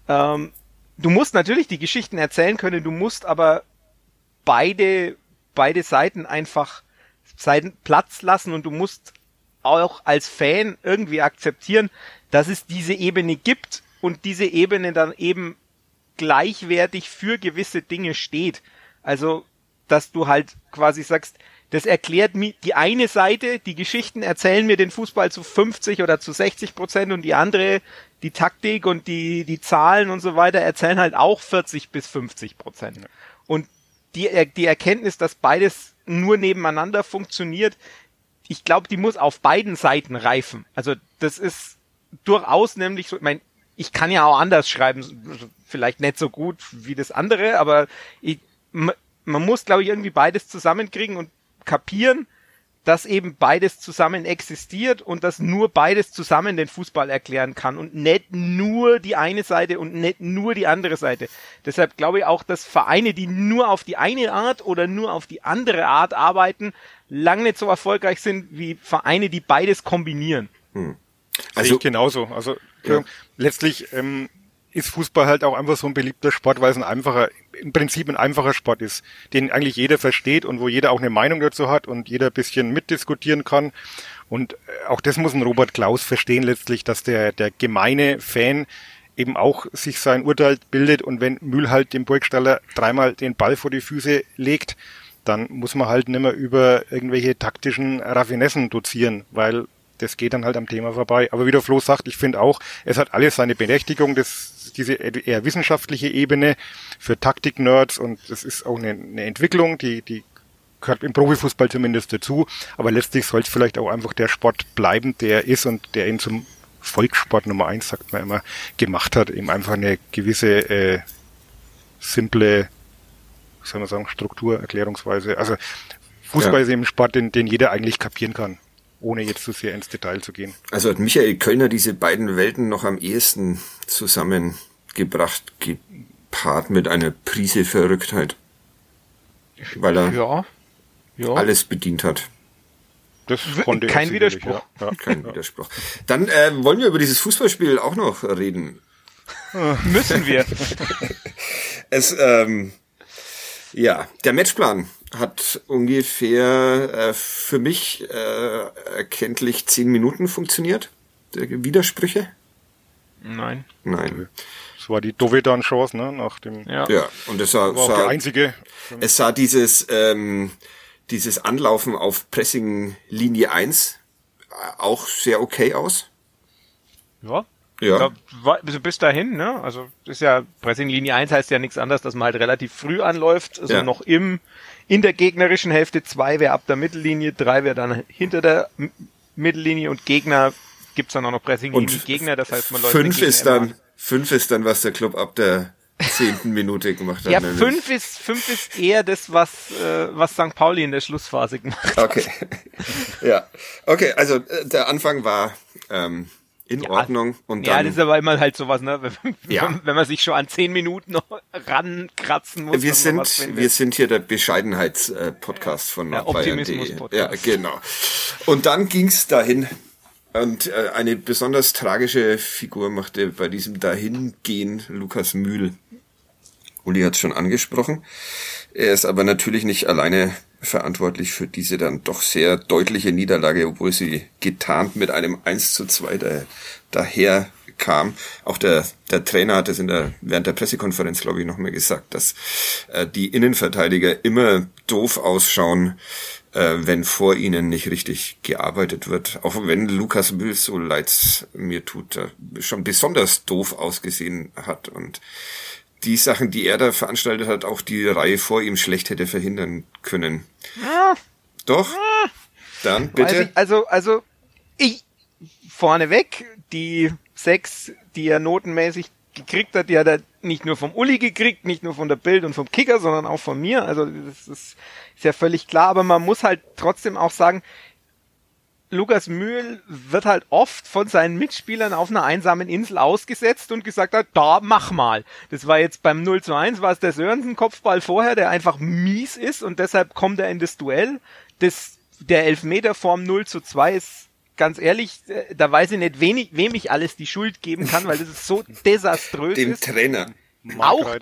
Ähm, du musst natürlich die Geschichten erzählen können, du musst aber beide, beide Seiten einfach Seiten Platz lassen und du musst auch als Fan irgendwie akzeptieren, dass es diese Ebene gibt und diese Ebene dann eben gleichwertig für gewisse Dinge steht. Also, dass du halt quasi sagst, das erklärt mir die eine Seite, die Geschichten erzählen mir den Fußball zu 50 oder zu 60 Prozent und die andere, die Taktik und die, die Zahlen und so weiter, erzählen halt auch 40 bis 50 Prozent. Und die, die Erkenntnis, dass beides nur nebeneinander funktioniert, ich glaube, die muss auf beiden Seiten reifen. Also das ist durchaus nämlich so, ich meine, ich kann ja auch anders schreiben, vielleicht nicht so gut wie das andere, aber ich, man muss, glaube ich, irgendwie beides zusammenkriegen und kapieren, dass eben beides zusammen existiert und dass nur beides zusammen den Fußball erklären kann und nicht nur die eine Seite und nicht nur die andere Seite. Deshalb glaube ich auch, dass Vereine, die nur auf die eine Art oder nur auf die andere Art arbeiten, lang nicht so erfolgreich sind wie Vereine, die beides kombinieren. Hm. Also ich genauso. Also ja. letztlich ähm, ist Fußball halt auch einfach so ein beliebter Sport, weil es ein einfacher, im Prinzip ein einfacher Sport ist, den eigentlich jeder versteht und wo jeder auch eine Meinung dazu hat und jeder bisschen mitdiskutieren kann. Und äh, auch das muss ein Robert Klaus verstehen letztlich, dass der, der gemeine Fan eben auch sich sein Urteil bildet und wenn Mühl halt dem Burgstaller dreimal den Ball vor die Füße legt, dann muss man halt nicht mehr über irgendwelche taktischen Raffinessen dozieren, weil das geht dann halt am Thema vorbei. Aber wie der Flo sagt, ich finde auch, es hat alles seine Berechtigung, das, diese eher wissenschaftliche Ebene für Taktik-Nerds und das ist auch eine, eine Entwicklung, die, die gehört im Profifußball zumindest dazu. Aber letztlich soll es vielleicht auch einfach der Sport bleiben, der ist und der ihn zum Volkssport Nummer eins, sagt man immer, gemacht hat. Eben einfach eine gewisse äh, simple, soll man sagen, Struktur, Erklärungsweise. Also Fußball ja. ist eben ein Sport, den, den jeder eigentlich kapieren kann ohne jetzt zu sehr ins Detail zu gehen. Also hat Michael Kölner diese beiden Welten noch am ehesten zusammengebracht, gepaart mit einer Prise Verrücktheit. Weil er ja, ja. alles bedient hat. Das konnte Kein Widerspruch. Ja. Ja. Kein Widerspruch. Dann äh, wollen wir über dieses Fußballspiel auch noch reden. Müssen wir. es, ähm, ja, der Matchplan hat ungefähr äh, für mich äh, erkenntlich zehn Minuten funktioniert. Der Widersprüche? Nein. Nein. Das war die Dovedan-Chance, ne? Nach dem. Ja. ja. Und es sah, war sah, der einzige. Es sah dieses ähm, dieses Anlaufen auf Pressing Linie 1 äh, auch sehr okay aus. Ja. Ja. Glaub, also bis dahin, ne? Also ist ja Pressing Linie 1 heißt ja nichts anderes, dass man halt relativ früh anläuft, also ja. noch im in der gegnerischen Hälfte, zwei wäre ab der Mittellinie, drei wäre dann hinter der M Mittellinie und Gegner gibt's dann auch noch Pressing Linie Gegner, das heißt man läuft fünf ist dann fünf ist dann was der Club ab der zehnten Minute gemacht hat. Ja, fünf ist, fünf ist eher das, was, äh, was St. Pauli in der Schlussphase gemacht hat. Okay. ja. Okay, also äh, der Anfang war ähm, in ja, Ordnung. Und ja, das ist aber immer halt sowas, ne? Wenn, ja. wenn man sich schon an zehn Minuten noch rankratzen muss. Wir sind, wir sind hier der Bescheidenheits-Podcast von ja, Optimismus-Podcast. Ja, genau. Und dann ging's dahin. Und äh, eine besonders tragische Figur machte bei diesem Dahingehen Lukas Mühl. Uli hat es schon angesprochen. Er ist aber natürlich nicht alleine verantwortlich für diese dann doch sehr deutliche Niederlage, obwohl sie getarnt mit einem 1 zu 2 da, daher kam. Auch der, der Trainer hat es in der, während der Pressekonferenz, glaube ich, nochmal gesagt, dass äh, die Innenverteidiger immer doof ausschauen, äh, wenn vor ihnen nicht richtig gearbeitet wird. Auch wenn Lukas Müll so leid mir tut, äh, schon besonders doof ausgesehen hat und die Sachen, die er da veranstaltet hat, auch die Reihe vor ihm schlecht hätte verhindern können. Ja. Doch? Ja. Dann bitte. Also, also, also ich vorneweg, die sechs, die er notenmäßig gekriegt hat, die hat er nicht nur vom Uli gekriegt, nicht nur von der Bild und vom Kicker, sondern auch von mir. Also das ist, ist ja völlig klar, aber man muss halt trotzdem auch sagen, Lukas Mühl wird halt oft von seinen Mitspielern auf einer einsamen Insel ausgesetzt und gesagt hat, da mach mal. Das war jetzt beim 0 zu 1, war es der Sörensen-Kopfball vorher, der einfach mies ist und deshalb kommt er in das Duell. Das, der Elfmeter vorm 0 zu 2 ist ganz ehrlich, äh, da weiß ich nicht, wenig, wem ich alles die Schuld geben kann, weil das ist so desaströs Dem ist. Trainer. Auch,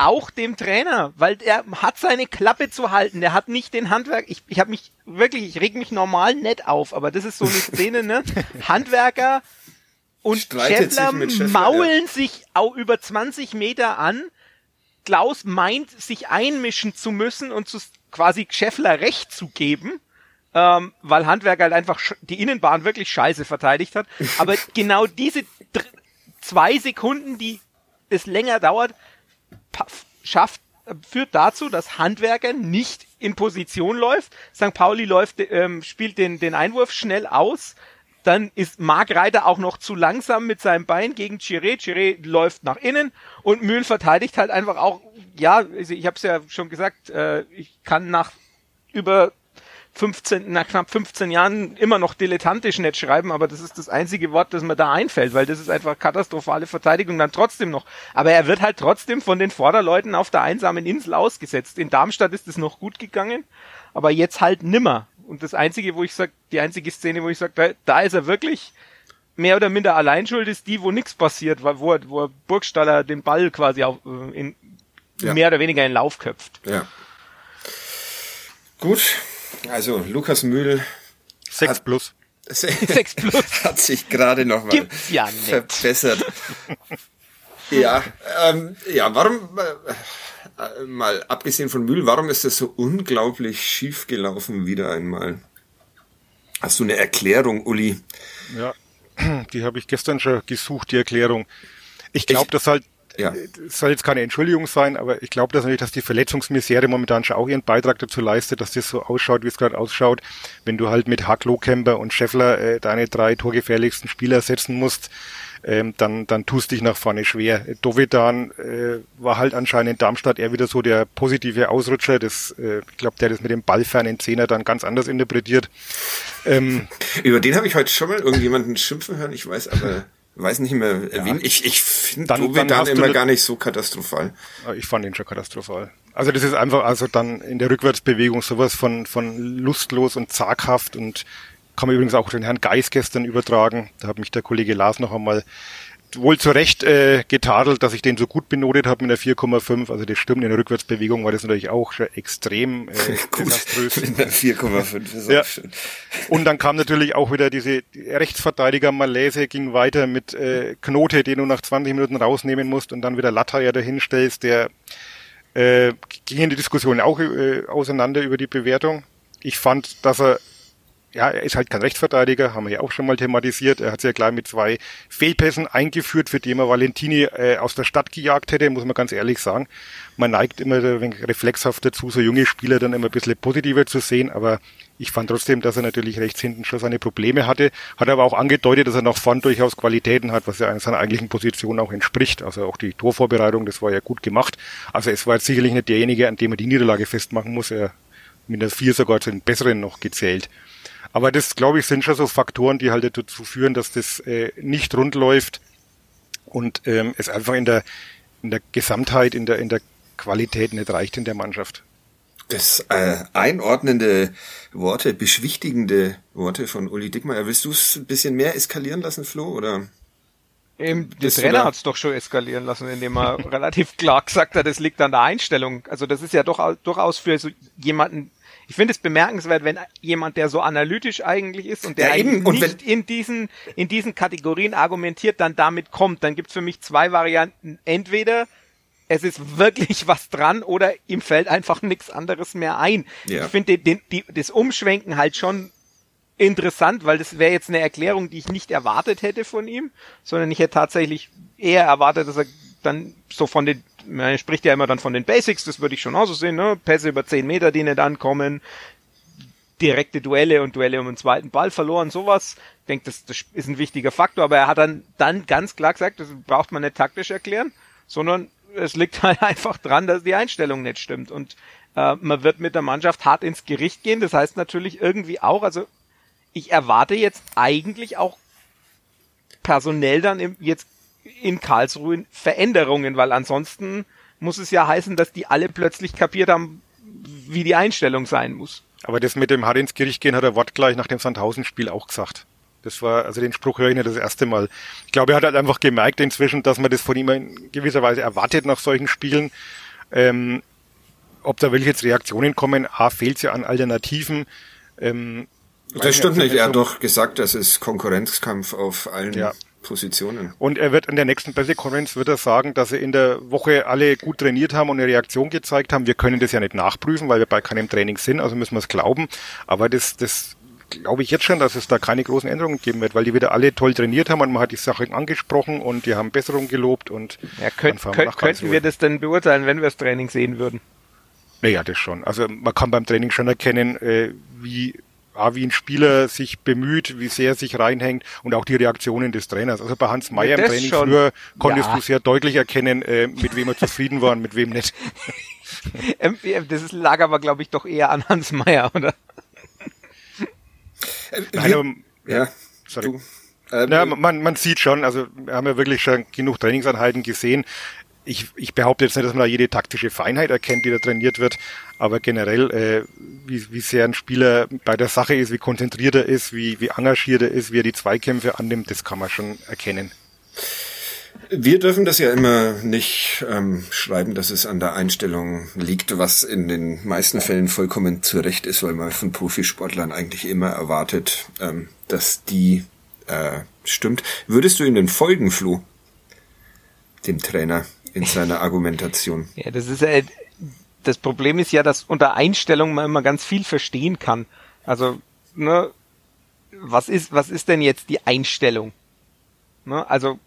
auch dem Trainer, weil er hat seine Klappe zu halten. Der hat nicht den Handwerk. Ich, ich habe mich wirklich, ich reg mich normal nett auf, aber das ist so eine Szene, ne? Handwerker und Schäffler, Schäffler maulen ja. sich auch über 20 Meter an. Klaus meint, sich einmischen zu müssen und zu quasi Schäffler recht zu geben. Ähm, weil Handwerker halt einfach die Innenbahn wirklich scheiße verteidigt hat. Aber genau diese zwei Sekunden, die es länger dauert, schafft, führt dazu, dass Handwerker nicht in Position läuft. St. Pauli läuft, ähm, spielt den, den Einwurf schnell aus. Dann ist Marc Reiter auch noch zu langsam mit seinem Bein gegen Chiré. Chiré läuft nach innen und Mühl verteidigt halt einfach auch, ja, also ich habe es ja schon gesagt, äh, ich kann nach über 15, nach knapp 15 Jahren immer noch dilettantisch nett schreiben, aber das ist das einzige Wort, das mir da einfällt, weil das ist einfach katastrophale Verteidigung dann trotzdem noch. Aber er wird halt trotzdem von den Vorderleuten auf der einsamen Insel ausgesetzt. In Darmstadt ist es noch gut gegangen, aber jetzt halt nimmer. Und das einzige, wo ich sag, die einzige Szene, wo ich sage, da, da ist er wirklich mehr oder minder allein schuld, ist die, wo nichts passiert, wo wo er Burgstaller den Ball quasi auf, äh, in, ja. mehr oder weniger in Lauf köpft. Ja. Gut, also Lukas Mühl 6 plus. 6 plus. hat sich gerade noch mal ja verbessert. ja, ähm, ja, warum, äh, mal abgesehen von Mühl, warum ist das so unglaublich schief gelaufen wieder einmal? Hast du eine Erklärung, Uli? Ja, die habe ich gestern schon gesucht, die Erklärung. Ich glaube, dass halt ja. Es soll jetzt keine Entschuldigung sein, aber ich glaube dass natürlich, dass die Verletzungsmisere momentan schon auch ihren Beitrag dazu leistet, dass das so ausschaut, wie es gerade ausschaut. Wenn du halt mit Hack, Lohkemper und Scheffler äh, deine drei torgefährlichsten Spieler setzen musst, ähm, dann, dann tust dich nach vorne schwer. Dovedan äh, war halt anscheinend in Darmstadt eher wieder so der positive Ausrutscher. Das, äh, ich glaube, der das mit dem ballfernen Zehner dann ganz anders interpretiert. Ähm, Über den habe ich heute schon mal irgendjemanden schimpfen hören, ich weiß aber weiß nicht mehr, ja. wen. Ich, ich finde Dovedan immer gar nicht so katastrophal. Ich fand ihn schon katastrophal. Also das ist einfach, also dann in der Rückwärtsbewegung sowas von, von lustlos und zaghaft und kann man übrigens auch den Herrn Geis gestern übertragen. Da hat mich der Kollege Lars noch einmal wohl zu Recht äh, getadelt, dass ich den so gut benotet habe mit einer 4,5. Also das stimmt, in der Rückwärtsbewegung war das natürlich auch schon extrem äh, desaströs. In der 4,5 ist ja. auch schön. Und dann kam natürlich auch wieder diese Rechtsverteidiger Malaise ging weiter mit äh, Knote, den du nach 20 Minuten rausnehmen musst und dann wieder Latteier dahinstellst, der äh, ging in die Diskussion auch äh, auseinander über die Bewertung. Ich fand, dass er ja, er ist halt kein Rechtsverteidiger, haben wir ja auch schon mal thematisiert. Er hat sich ja gleich mit zwei Fehlpässen eingeführt, für die man Valentini äh, aus der Stadt gejagt hätte, muss man ganz ehrlich sagen. Man neigt immer ein reflexhaft dazu, so junge Spieler dann immer ein bisschen positiver zu sehen, aber ich fand trotzdem, dass er natürlich rechts hinten schon seine Probleme hatte, hat aber auch angedeutet, dass er nach vorn durchaus Qualitäten hat, was ja seiner eigentlichen Position auch entspricht. Also auch die Torvorbereitung, das war ja gut gemacht. Also es war jetzt sicherlich nicht derjenige, an dem man die Niederlage festmachen muss. Er mit der Vier sogar zu den Besseren noch gezählt. Aber das, glaube ich, sind schon so Faktoren, die halt dazu führen, dass das äh, nicht rund läuft und ähm, es einfach in der, in der Gesamtheit, in der, in der Qualität nicht reicht in der Mannschaft. Das äh, einordnende Worte, beschwichtigende Worte von Uli Dickmeyer. Willst du es ein bisschen mehr eskalieren lassen, Flo? Oder Eben, der Trainer hat es doch schon eskalieren lassen, indem er relativ klar gesagt hat, es liegt an der Einstellung. Also das ist ja doch durchaus für so jemanden, ich finde es bemerkenswert, wenn jemand, der so analytisch eigentlich ist und der Ja, eben. Und nicht in diesen, in diesen Kategorien argumentiert, dann damit kommt, dann gibt's für mich zwei Varianten. Entweder es ist wirklich was dran oder ihm fällt einfach nichts anderes mehr ein. Ja. Ich finde den, den, die, das Umschwenken halt schon interessant, weil das wäre jetzt eine Erklärung, die ich nicht erwartet hätte von ihm, sondern ich hätte tatsächlich eher erwartet, dass er dann so von den, man spricht ja immer dann von den Basics, das würde ich schon auch so sehen, ne? Pässe über 10 Meter, die nicht ankommen, direkte Duelle und Duelle um den zweiten Ball verloren, sowas. Ich denke, das, das ist ein wichtiger Faktor, aber er hat dann, dann ganz klar gesagt, das braucht man nicht taktisch erklären, sondern es liegt halt einfach dran, dass die Einstellung nicht stimmt und äh, man wird mit der Mannschaft hart ins Gericht gehen. Das heißt natürlich irgendwie auch, also ich erwarte jetzt eigentlich auch personell dann im, jetzt in Karlsruhe Veränderungen, weil ansonsten muss es ja heißen, dass die alle plötzlich kapiert haben, wie die Einstellung sein muss. Aber das mit dem hart ins Gericht gehen hat er wortgleich nach dem Sandhausen-Spiel auch gesagt. Das war, also den Spruch höre ich nicht das erste Mal. Ich glaube, er hat halt einfach gemerkt inzwischen, dass man das von ihm in gewisser Weise erwartet nach solchen Spielen. Ähm, ob da welche jetzt Reaktionen kommen, A, fehlt es ja an Alternativen. Ähm, Das stimmt also nicht. Er hat doch gesagt, das ist Konkurrenzkampf auf allen Ja. Positionen. Und er wird in der nächsten Pressekonferenz wird er sagen, dass er in der Woche alle gut trainiert haben und eine Reaktion gezeigt haben. Wir können das ja nicht nachprüfen, weil wir bei keinem Training sind, also müssen wir es glauben. Aber das, das glaube ich jetzt schon, dass es da keine großen Änderungen geben wird, weil die wieder alle toll trainiert haben und man hat die Sachen angesprochen und die haben Besserung gelobt und Ja, könnt, könnt, nach könnten wir das denn beurteilen, wenn wir das Training sehen würden? Naja, das schon. Also man kann beim Training schon erkennen, äh, wie, ah, wie ein Spieler sich bemüht, wie sehr er sich reinhängt und auch die Reaktionen des Trainers. Also bei Hans Meyer im das Training schon. früher konntest Ja. du sehr deutlich erkennen, äh, mit wem er zufrieden war und mit wem nicht. Ähm, Das ist- lag aber, glaube ich, doch eher an Hans Meyer, oder? Äh, Nein, aber, Ja, sorry. du. Äh, Ja, man, man sieht schon, also wir haben ja wirklich schon genug Trainingseinheiten gesehen. Ich, ich behaupte jetzt nicht, dass man da jede taktische Feinheit erkennt, die da trainiert wird, aber generell, äh, wie, wie sehr ein Spieler bei der Sache ist, wie konzentriert er ist, wie, wie engagiert er ist, wie er die Zweikämpfe annimmt, das kann man schon erkennen. Wir dürfen das ja immer nicht ähm, schreiben, dass es an der Einstellung liegt, was in den meisten Fällen vollkommen zu Recht ist, weil man von Profisportlern eigentlich immer erwartet, ähm, dass die äh, stimmt. Würdest du ihnen folgen, Flo? Dem Trainer in seiner Argumentation. Ja, das ist ja, das Problem ist ja, dass unter Einstellung man immer ganz viel verstehen kann. Also, ne, was ist, was ist denn jetzt die Einstellung? Ne, also,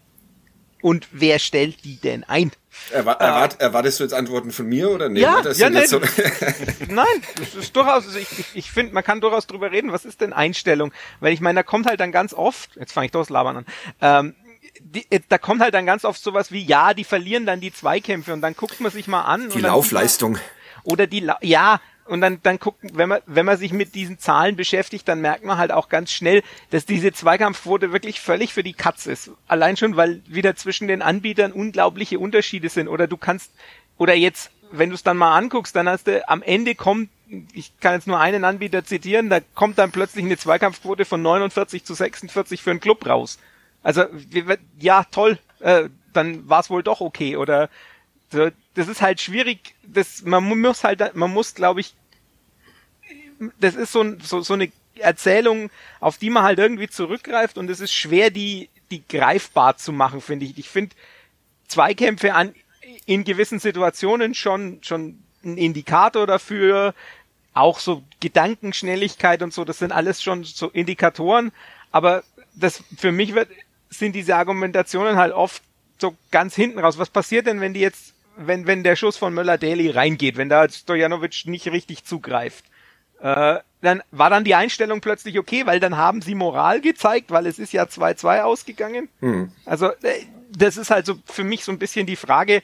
und wer stellt die denn ein? Erwa erwart erwartest du jetzt Antworten von mir oder nee? Ja, das ja, jetzt so Nein, das ist durchaus, also ich, ich, ich finde, man kann durchaus drüber reden, was ist denn Einstellung? Weil ich meine, da kommt halt dann ganz oft, jetzt fange ich doch das Labern an, ähm, die, da kommt halt dann ganz oft sowas wie, ja, die verlieren dann die Zweikämpfe und dann guckt man sich mal an. die Laufleistung. oder die, La ja, und dann, dann gucken, wenn man, wenn man sich mit diesen Zahlen beschäftigt, dann merkt man halt auch ganz schnell, dass diese Zweikampfquote wirklich völlig für die Katz ist. Allein schon, weil wieder zwischen den Anbietern unglaubliche Unterschiede sind. Oder du kannst, oder jetzt, wenn du es dann mal anguckst, dann hast du, am Ende kommt, ich kann jetzt nur einen Anbieter zitieren, da kommt dann plötzlich eine Zweikampfquote von 49 zu 46 für einen Club raus. Also, ja, toll, äh, dann war es wohl doch okay. Oder so, das ist halt schwierig. Das, man mu- muss halt, man muss, glaube ich, das ist so, so, so eine Erzählung, auf die man halt irgendwie zurückgreift und es ist schwer, die, die greifbar zu machen, finde ich. Ich finde Zweikämpfe an, in gewissen Situationen schon, schon ein Indikator dafür, auch so Gedankenschnelligkeit und so, das sind alles schon so Indikatoren, aber das für mich wird, sind diese Argumentationen halt oft so ganz hinten raus. Was passiert denn, wenn die jetzt, wenn, wenn der Schuss von Möller-Daly reingeht, wenn da Stojanovic nicht richtig zugreift? Äh, dann war dann die Einstellung plötzlich okay, weil dann haben sie Moral gezeigt, weil es ist ja 2-2 ausgegangen. Also äh, das ist halt so für mich so ein bisschen die Frage,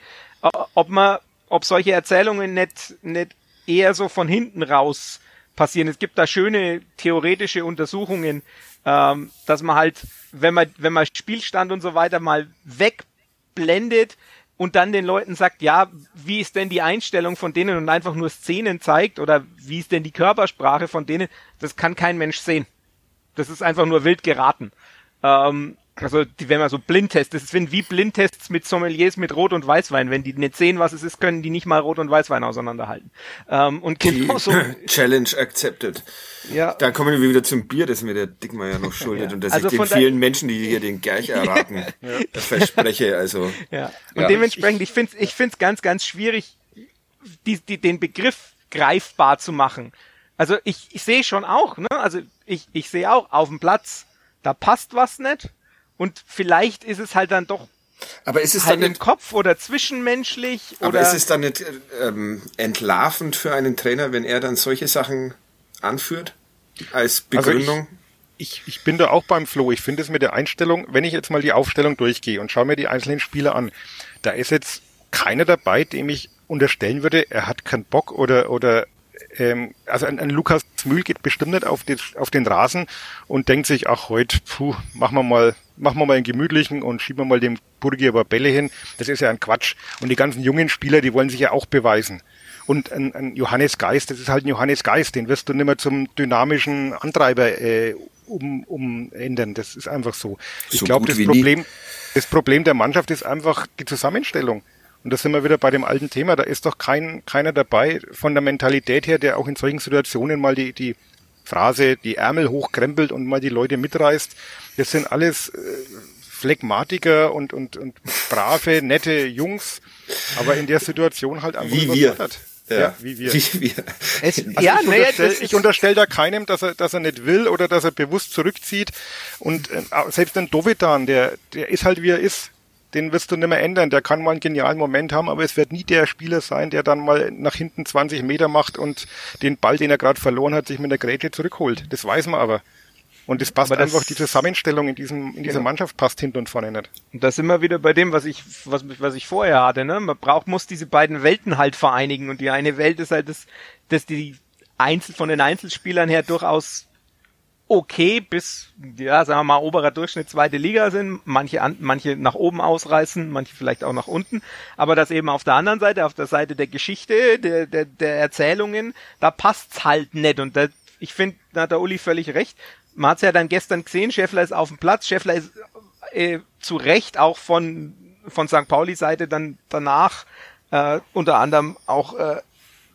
ob man, ob solche Erzählungen nicht, nicht eher so von hinten raus passieren. Es gibt da schöne theoretische Untersuchungen, ähm, dass man halt, wenn man, wenn man Spielstand und so weiter mal wegblendet und dann den Leuten sagt, ja, wie ist denn die Einstellung von denen und einfach nur Szenen zeigt oder wie ist denn die Körpersprache von denen, das kann kein Mensch sehen. Das ist einfach nur wild geraten. Ähm, Also die, wenn man so Blindtests, das sind wie Blindtests mit Sommeliers mit Rot- und Weißwein. Wenn die nicht sehen, was es ist, können die nicht mal Rot- und Weißwein auseinanderhalten. Ähm, und genauso. Challenge accepted. Ja. Da kommen wir wieder zum Bier, das mir der Dickmeier noch schuldet Ja. und das Also ich den vielen Menschen, die hier den Gerch erraten, verspreche. Also Ja. Und Ja. dementsprechend, ich finde es ich find's ganz, ganz schwierig, die, die, den Begriff greifbar zu machen. Also ich, ich sehe schon auch, ne? Also ich, ich sehe auch auf dem Platz, da passt was nicht. Und vielleicht ist es halt dann doch Aber ist es halt dann im nicht, Kopf oder zwischenmenschlich aber oder ist es dann nicht äh, ähm, entlarvend für einen Trainer, wenn er dann solche Sachen anführt als Also Begründung? Ich, ich bin da auch beim Flo. Ich finde es mit der Einstellung, wenn ich jetzt mal die Aufstellung durchgehe und schaue mir die einzelnen Spieler an, da ist jetzt keiner dabei, dem ich unterstellen würde, er hat keinen Bock oder oder ähm, also ein, ein Lukas Mühl geht bestimmt nicht auf, den auf den Rasen und denkt sich, ach heute, puh, machen wir mal, machen wir mal einen gemütlichen und schieben wir mal dem Burgi aber Bälle hin. Das ist ja ein Quatsch. Und die ganzen jungen Spieler, die wollen sich ja auch beweisen. Und ein, ein Johannes Geist, das ist halt ein Johannes Geist, den wirst du nicht mehr zum dynamischen Antreiber äh, um, umändern. Das ist einfach so. Ich So glaube, gut das wie nie. Problem, das Problem der Mannschaft ist einfach die Zusammenstellung. Und da sind wir wieder bei dem alten Thema. Da ist doch kein, keiner dabei von der Mentalität her, der auch in solchen Situationen mal die, die Phrase, die Ärmel hochkrempelt und mal die Leute mitreißt. Das sind alles äh, Phlegmatiker und, und, und brave, nette Jungs, aber in der Situation halt einfach Wie wir. Ja, Ja, wie wir. Wie wir. es, Also ja, ich unterstelle ich unterstell da keinem, dass er, dass er nicht will oder dass er bewusst zurückzieht. Und äh, selbst ein Dovidan, der, der ist halt wie er ist. Den wirst du nicht mehr ändern. Der kann mal einen genialen Moment haben, aber es wird nie der Spieler sein, der dann mal nach hinten 20 Meter macht und den Ball, den er gerade verloren hat, sich mit der Grätsche zurückholt. Das weiß man aber. Und es passt das- einfach, die Zusammenstellung in, diesem, in dieser Genau. Mannschaft passt hinten und vorne nicht. Und da sind wir wieder bei dem, was ich, was, was ich vorher hatte, ne? Man braucht, muss diese beiden Welten halt vereinigen. Und die eine Welt ist halt das, dass die Einzel, von den Einzelspielern her durchaus okay bis, ja, sagen wir mal, oberer Durchschnitt zweite Liga sind. Manche an, manche nach oben ausreißen, manche vielleicht auch nach unten. Aber das eben auf der anderen Seite, auf der Seite der Geschichte, der, der, der Erzählungen, da passt's halt nicht. Und da, ich finde, da hat der Uli völlig recht. Man hat's ja dann gestern gesehen, Scheffler ist auf dem Platz, Scheffler ist äh, zu Recht auch von, von St. Pauli-Seite dann danach äh, unter anderem auch äh,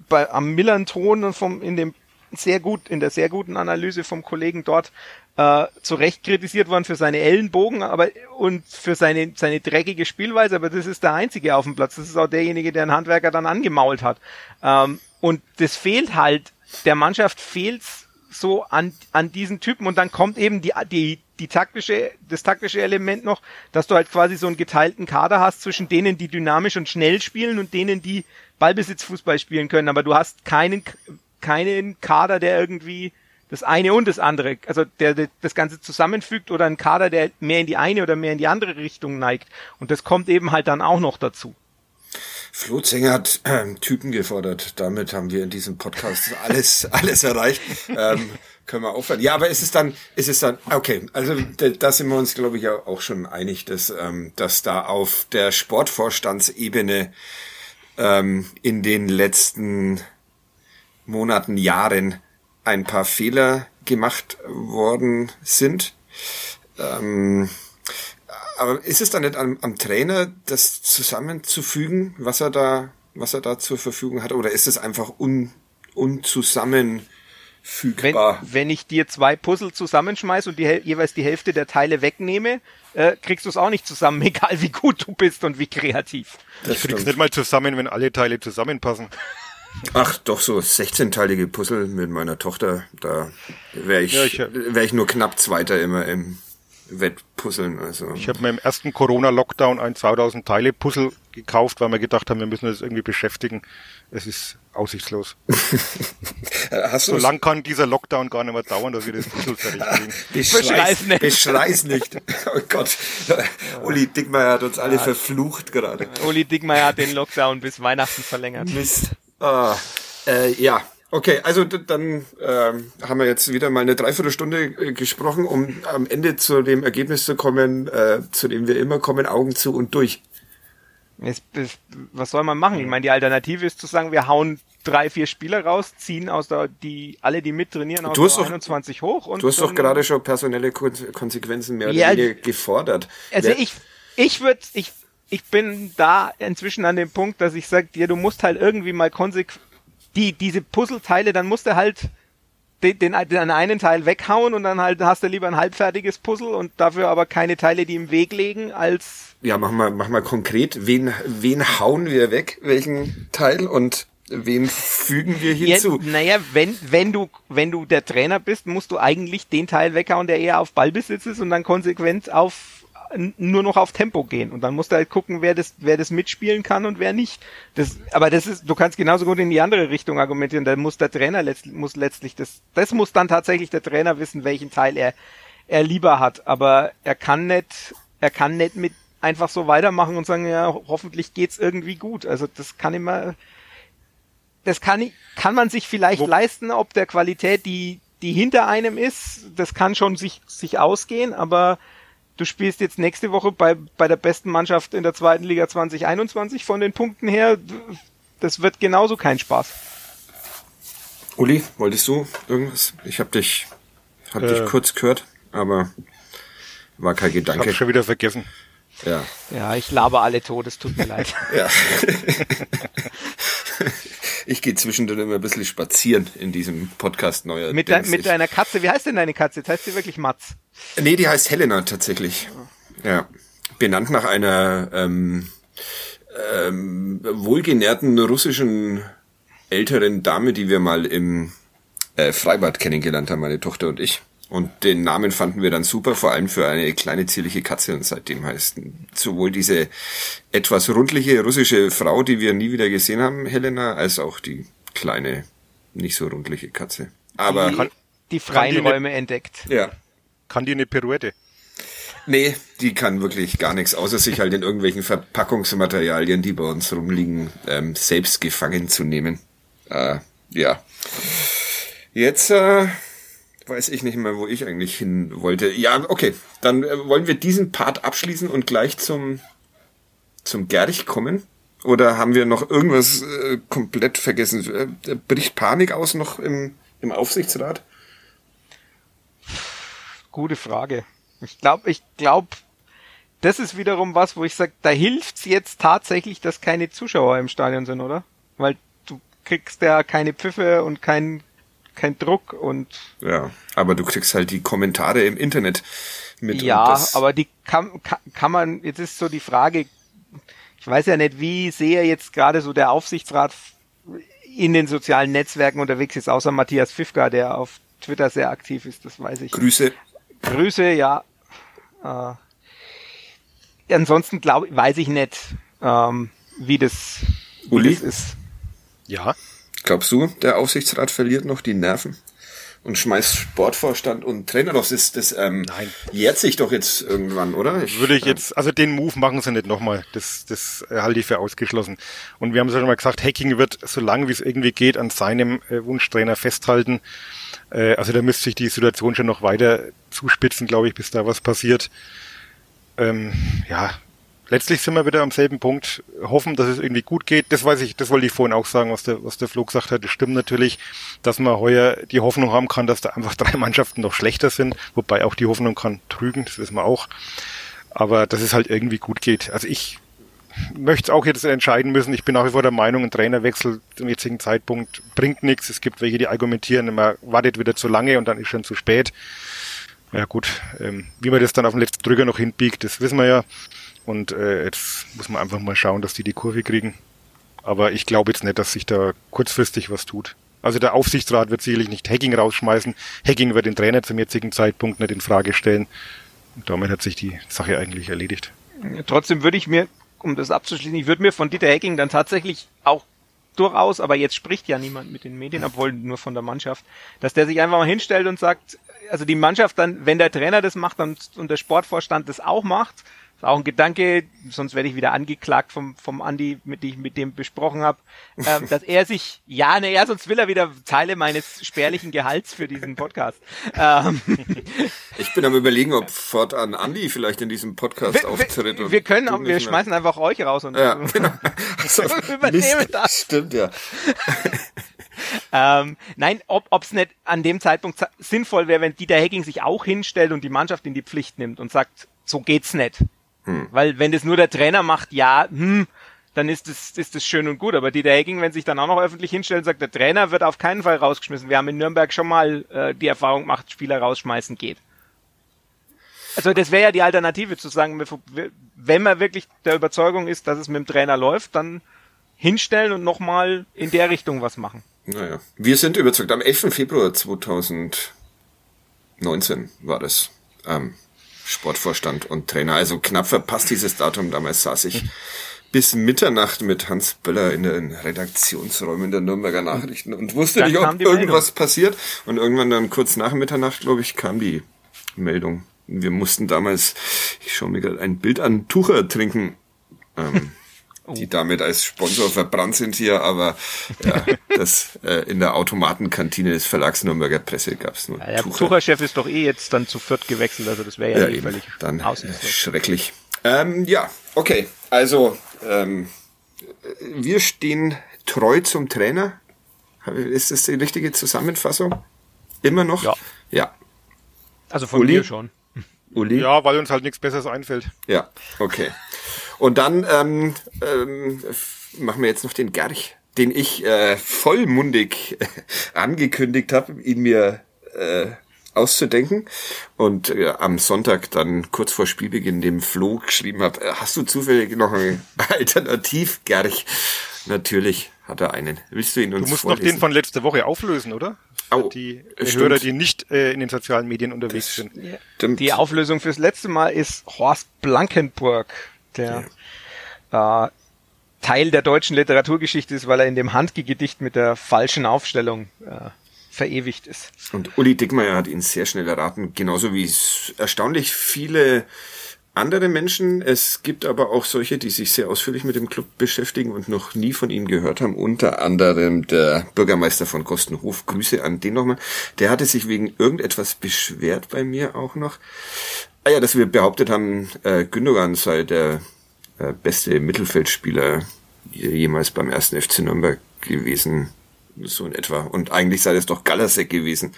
bei, am Millern-Ton und vom, in dem sehr gut, in der sehr guten Analyse vom Kollegen dort äh, zu Recht kritisiert worden für seine Ellenbogen aber und für seine, seine dreckige Spielweise, aber das ist der einzige auf dem Platz. Das ist auch derjenige, der einen Handwerker dann angemault hat. Ähm, und das fehlt halt, der Mannschaft fehlt's so an, an diesen Typen und dann kommt eben die, die, die taktische, das taktische Element noch, dass du halt quasi so einen geteilten Kader hast zwischen denen, die dynamisch und schnell spielen und denen, die Ballbesitzfußball spielen können, aber du hast keinen, keinen Kader, der irgendwie das eine und das andere, also der, der das Ganze zusammenfügt oder ein Kader, der mehr in die eine oder mehr in die andere Richtung neigt. Und das kommt eben halt dann auch noch dazu. Flo hat ähm, Typen gefordert. Damit haben wir in diesem Podcast alles, alles erreicht. Ähm, können wir aufhören. Ja, aber ist es dann, ist es dann, okay, also da, sind wir uns, glaube ich, auch schon einig, dass, ähm, dass da auf der Sportvorstandsebene ähm, in den letzten Monaten, Jahren ein paar Fehler gemacht worden sind. Ähm, aber ist es dann nicht am, am Trainer, das zusammenzufügen, was er da, was er da zur Verfügung hat, oder ist es einfach un, Wenn, unzusammenfügbar? wenn ich dir zwei Puzzle zusammenschmeiß und die, jeweils die Hälfte der Teile wegnehme, äh, kriegst du es auch nicht zusammen, egal wie gut du bist und wie kreativ. Das Ich krieg's stimmt. nicht mal zusammen, wenn alle Teile zusammenpassen. Ach, doch so 16-teilige Puzzle mit meiner Tochter, da wäre ich, Ja, ich- wäre ich nur knapp Zweiter immer im Wettpuzzeln. Also Ich habe mir im ersten Corona-Lockdown ein 2000 Teile Puzzle gekauft, weil wir gedacht haben, wir müssen uns irgendwie beschäftigen. Es ist aussichtslos. hast So lang kann dieser Lockdown gar nicht mehr dauern, dass wir das Puzzle fertig kriegen. Beschrei's nicht. Beschrei's nicht. Oh Gott. Uli Dickmeyer hat uns alle verflucht gerade. Uli Dickmeyer hat den Lockdown bis Weihnachten verlängert. Mist. Ah, äh, ja. Okay, also dann ähm, haben wir jetzt wieder mal eine Dreiviertelstunde äh, gesprochen, um am Ende zu dem Ergebnis zu kommen, äh, zu dem wir immer kommen, Augen zu und durch. Es, was soll man machen? Ich meine, die Alternative ist zu sagen, wir hauen drei, vier Spieler raus, ziehen aus der, die, alle, die mittrainieren, aus Du hast der doch- 21 hoch. Und Du hast doch gerade schon personelle Kon- Konsequenzen mehr Ja, oder weniger gefordert. Also Wer- ich, ich würde, ich, ich bin da inzwischen an dem Punkt, dass ich sage, dir, du musst halt irgendwie mal konsequent, die, diese Puzzleteile, dann musst du halt den, den, den einen Teil weghauen und dann halt hast du lieber ein halbfertiges Puzzle und dafür aber keine Teile, die im Weg liegen, als Ja, mach mal, mach mal konkret. Wen, wen hauen wir weg? Welchen Teil? Und wen fügen wir Ja, hinzu? naja, wenn, wenn du, wenn du der Trainer bist, musst du eigentlich den Teil weghauen, der eher auf Ballbesitz ist und dann konsequent auf nur noch auf Tempo gehen. Und dann musst du halt gucken, wer das, wer das mitspielen kann und wer nicht. Das, aber das ist, du kannst genauso gut in die andere Richtung argumentieren. Da muss der Trainer letzt, muss letztlich das, das muss dann tatsächlich der Trainer wissen, welchen Teil er, er lieber hat. Aber er kann nicht, er kann nicht mit einfach so weitermachen und sagen, ja, hoffentlich geht's irgendwie gut. Also das kann immer, das kann, ich- kann man sich vielleicht Wo- leisten, ob der Qualität, die, die hinter einem ist, das kann schon sich, sich ausgehen, aber du spielst jetzt nächste Woche bei, bei der besten Mannschaft in der zweiten Liga 2021 von den Punkten her, das wird genauso kein Spaß. Uli, wolltest du irgendwas? Ich hab dich, hab Äh. dich kurz gehört, aber war kein Ich habe Gedanke. schon wieder vergessen. Ja. Ja, ich laber alle tot, es tut mir leid. Ja. ich gehe zwischendrin immer ein bisschen spazieren in diesem Podcast neuer. mit, de, mit deiner Katze, wie heißt denn deine Katze? Jetzt heißt sie wirklich Matz. Nee, die heißt Helena tatsächlich. Ja. Benannt nach einer ähm, ähm, wohlgenährten russischen älteren Dame, die wir mal im äh, Freibad kennengelernt haben, meine Tochter und ich. Und den Namen fanden wir dann super, vor allem für eine kleine zierliche Katze und seitdem heißt sowohl diese etwas rundliche russische Frau, die wir nie wieder gesehen haben, Helena, als auch die kleine, nicht so rundliche Katze. Aber die, die freien die Räume entdeckt. ja, Kann die eine Pirouette? Nee, die kann wirklich gar nichts, außer sich halt in irgendwelchen Verpackungsmaterialien, die bei uns rumliegen, ähm, selbst gefangen zu nehmen. Äh, ja. Jetzt äh, weiß ich nicht mehr, wo ich eigentlich hin wollte. Ja, okay. Dann äh, wollen wir diesen Part abschließen und gleich zum, zum Gerch kommen. Oder haben wir noch irgendwas äh, komplett vergessen? Äh, bricht Panik aus noch im, im Aufsichtsrat? Gute Frage. Ich glaube, ich glaube, das ist wiederum was, wo ich sage, da hilft's jetzt tatsächlich, dass keine Zuschauer im Stadion sind, oder? Weil du kriegst ja keine Pfiffe und kein, kein Druck und Ja, aber du kriegst halt die Kommentare im Internet mit. und ja, das- aber die kann, kann, kann man, jetzt ist so die Frage, ich weiß ja nicht, wie sehr jetzt gerade so der Aufsichtsrat in den sozialen Netzwerken unterwegs ist, außer Matthias Pfiffka, der auf Twitter sehr aktiv ist, das weiß ich. Grüße. Grüße, ja. Äh, ansonsten glaube weiß ich nicht, ähm, wie das, wie Uli? das ist. Ja. Glaubst du, der Aufsichtsrat verliert noch die Nerven und schmeißt Sportvorstand und Trainer raus? Das, das ähm, Nein. jährt sich doch jetzt irgendwann, oder? Würde ich jetzt, also den Move machen sie nicht nochmal. Das, das halte ich für ausgeschlossen. Und wir haben es ja schon mal gesagt, Hacking wird so lange wie es irgendwie geht an seinem äh, Wunschtrainer festhalten. Äh, also da müsste sich die Situation schon noch weiter zuspitzen, glaube ich, bis da was passiert. Ähm, ja, letztlich sind wir wieder am selben Punkt. Hoffen, dass es irgendwie gut geht. Das weiß ich, das wollte ich vorhin auch sagen, was der, was der Flo gesagt hat. Das stimmt natürlich, dass man heuer die Hoffnung haben kann, dass da einfach drei Mannschaften noch schlechter sind. Wobei auch die Hoffnung kann trügen, das wissen wir auch. Aber dass es halt irgendwie gut geht. Also ich möchte auch jetzt entscheiden müssen. Ich bin nach wie vor der Meinung, ein Trainerwechsel zum jetzigen Zeitpunkt bringt nichts. Es gibt welche, die argumentieren, man wartet wieder zu lange und dann ist schon zu spät. Ja gut, ähm, wie man das dann auf den letzten Drücker noch hinbiegt, das wissen wir ja. Und äh, jetzt muss man einfach mal schauen, dass die die Kurve kriegen. Aber ich glaube jetzt nicht, dass sich da kurzfristig was tut. Also der Aufsichtsrat wird sicherlich nicht Hacking rausschmeißen. Hacking wird den Trainer zum jetzigen Zeitpunkt nicht in Frage stellen. Und damit hat sich die Sache eigentlich erledigt. Trotzdem würde ich mir, um das abzuschließen, ich würde mir von Dieter Hecking dann tatsächlich auch durchaus, aber jetzt spricht ja niemand mit den Medien, obwohl nur von der Mannschaft, dass der sich einfach mal hinstellt und sagt, also die Mannschaft dann, wenn der Trainer das macht und der Sportvorstand das auch macht, auch ein Gedanke, sonst werde ich wieder angeklagt vom, vom Andi, mit dem ich mit dem besprochen habe, ähm, dass er sich, ja, ne, ja, sonst will er wieder Teile meines spärlichen Gehalts für diesen Podcast. Ähm, Ich bin am überlegen, ob fortan Andi vielleicht in diesem Podcast wir, auftritt. wir, wir können auch, wir mehr. schmeißen einfach euch raus und Ja, genau. Also, übernehmen Mist, das. Stimmt, ja. ähm, nein, ob es nicht an dem Zeitpunkt sinnvoll wäre, wenn Dieter Hecking sich auch hinstellt und die Mannschaft in die Pflicht nimmt und sagt, so geht's nicht. Hm. Weil wenn das nur der Trainer macht, ja, hm, dann ist das, ist das schön und gut. Aber Dieter Hecking, wenn sich dann auch noch öffentlich hinstellt und sagt, der Trainer wird auf keinen Fall rausgeschmissen. Wir haben in Nürnberg schon mal äh, die Erfahrung gemacht, Spieler rausschmeißen geht. Also das wäre ja die Alternative zu sagen, wenn man wirklich der Überzeugung ist, dass es mit dem Trainer läuft, dann hinstellen und nochmal in der Richtung was machen. Naja, wir sind überzeugt. Am 11. Februar 2019 war das. Ähm, Sportvorstand und Trainer. Also knapp verpasst dieses Datum. Damals saß ich bis Mitternacht mit Hans Böller in den Redaktionsräumen der Nürnberger Nachrichten und wusste dann nicht, ob irgendwas Meldung. passiert. Und irgendwann dann kurz nach Mitternacht, glaube ich, kam die Meldung. Wir mussten damals, ich schaue mir gerade ein Bild an, Tucher trinken. Ähm. Die damit als Sponsor verbrannt sind hier, aber ja, das äh, in der Automatenkantine des Verlags Nürnberger Presse gab es nur. Ja, der Tucher-Chef ist doch eh jetzt dann zu viert gewechselt, also das wäre ja, ja eh völlig dann schrecklich. Ähm, ja, okay, also ähm, wir stehen treu zum Trainer. Ist das die richtige Zusammenfassung? Immer noch? Ja. Ja. Also von Uli? mir schon. Uli? Ja, weil uns halt nichts Besseres einfällt. Ja, okay. Und dann ähm, ähm, machen wir jetzt noch den Gerch, den ich äh, vollmundig angekündigt habe, ihn mir äh, auszudenken und äh, am Sonntag dann kurz vor Spielbeginn dem Flo geschrieben habe, äh, hast du zufällig noch einen Alternativ, Gerch? Natürlich hat er einen. Willst du ihn uns Du musst vorlesen? noch den von letzter Woche auflösen, oder? Oh, die stimmt. Hörer, die nicht äh, in den sozialen Medien unterwegs das sind. Stimmt. Die Auflösung fürs letzte Mal ist Horst Blankenburg, der ja. äh, Teil der deutschen Literaturgeschichte ist, weil er in dem Handgegedicht mit der falschen Aufstellung äh, verewigt ist. Und Uli Dickmeyer hat ihn sehr schnell erraten, genauso wie es erstaunlich viele andere Menschen. Es gibt aber auch solche, die sich sehr ausführlich mit dem Club beschäftigen und noch nie von ihm gehört haben. Unter anderem der Bürgermeister von Kostenhof. Grüße an den nochmal. Der hatte sich wegen irgendetwas beschwert bei mir auch noch. Ah ja, dass wir behauptet haben, äh, Gündogan sei der äh, beste Mittelfeldspieler jemals beim ersten FC Nürnberg gewesen. So in etwa. Und eigentlich sei das doch Galasek gewesen.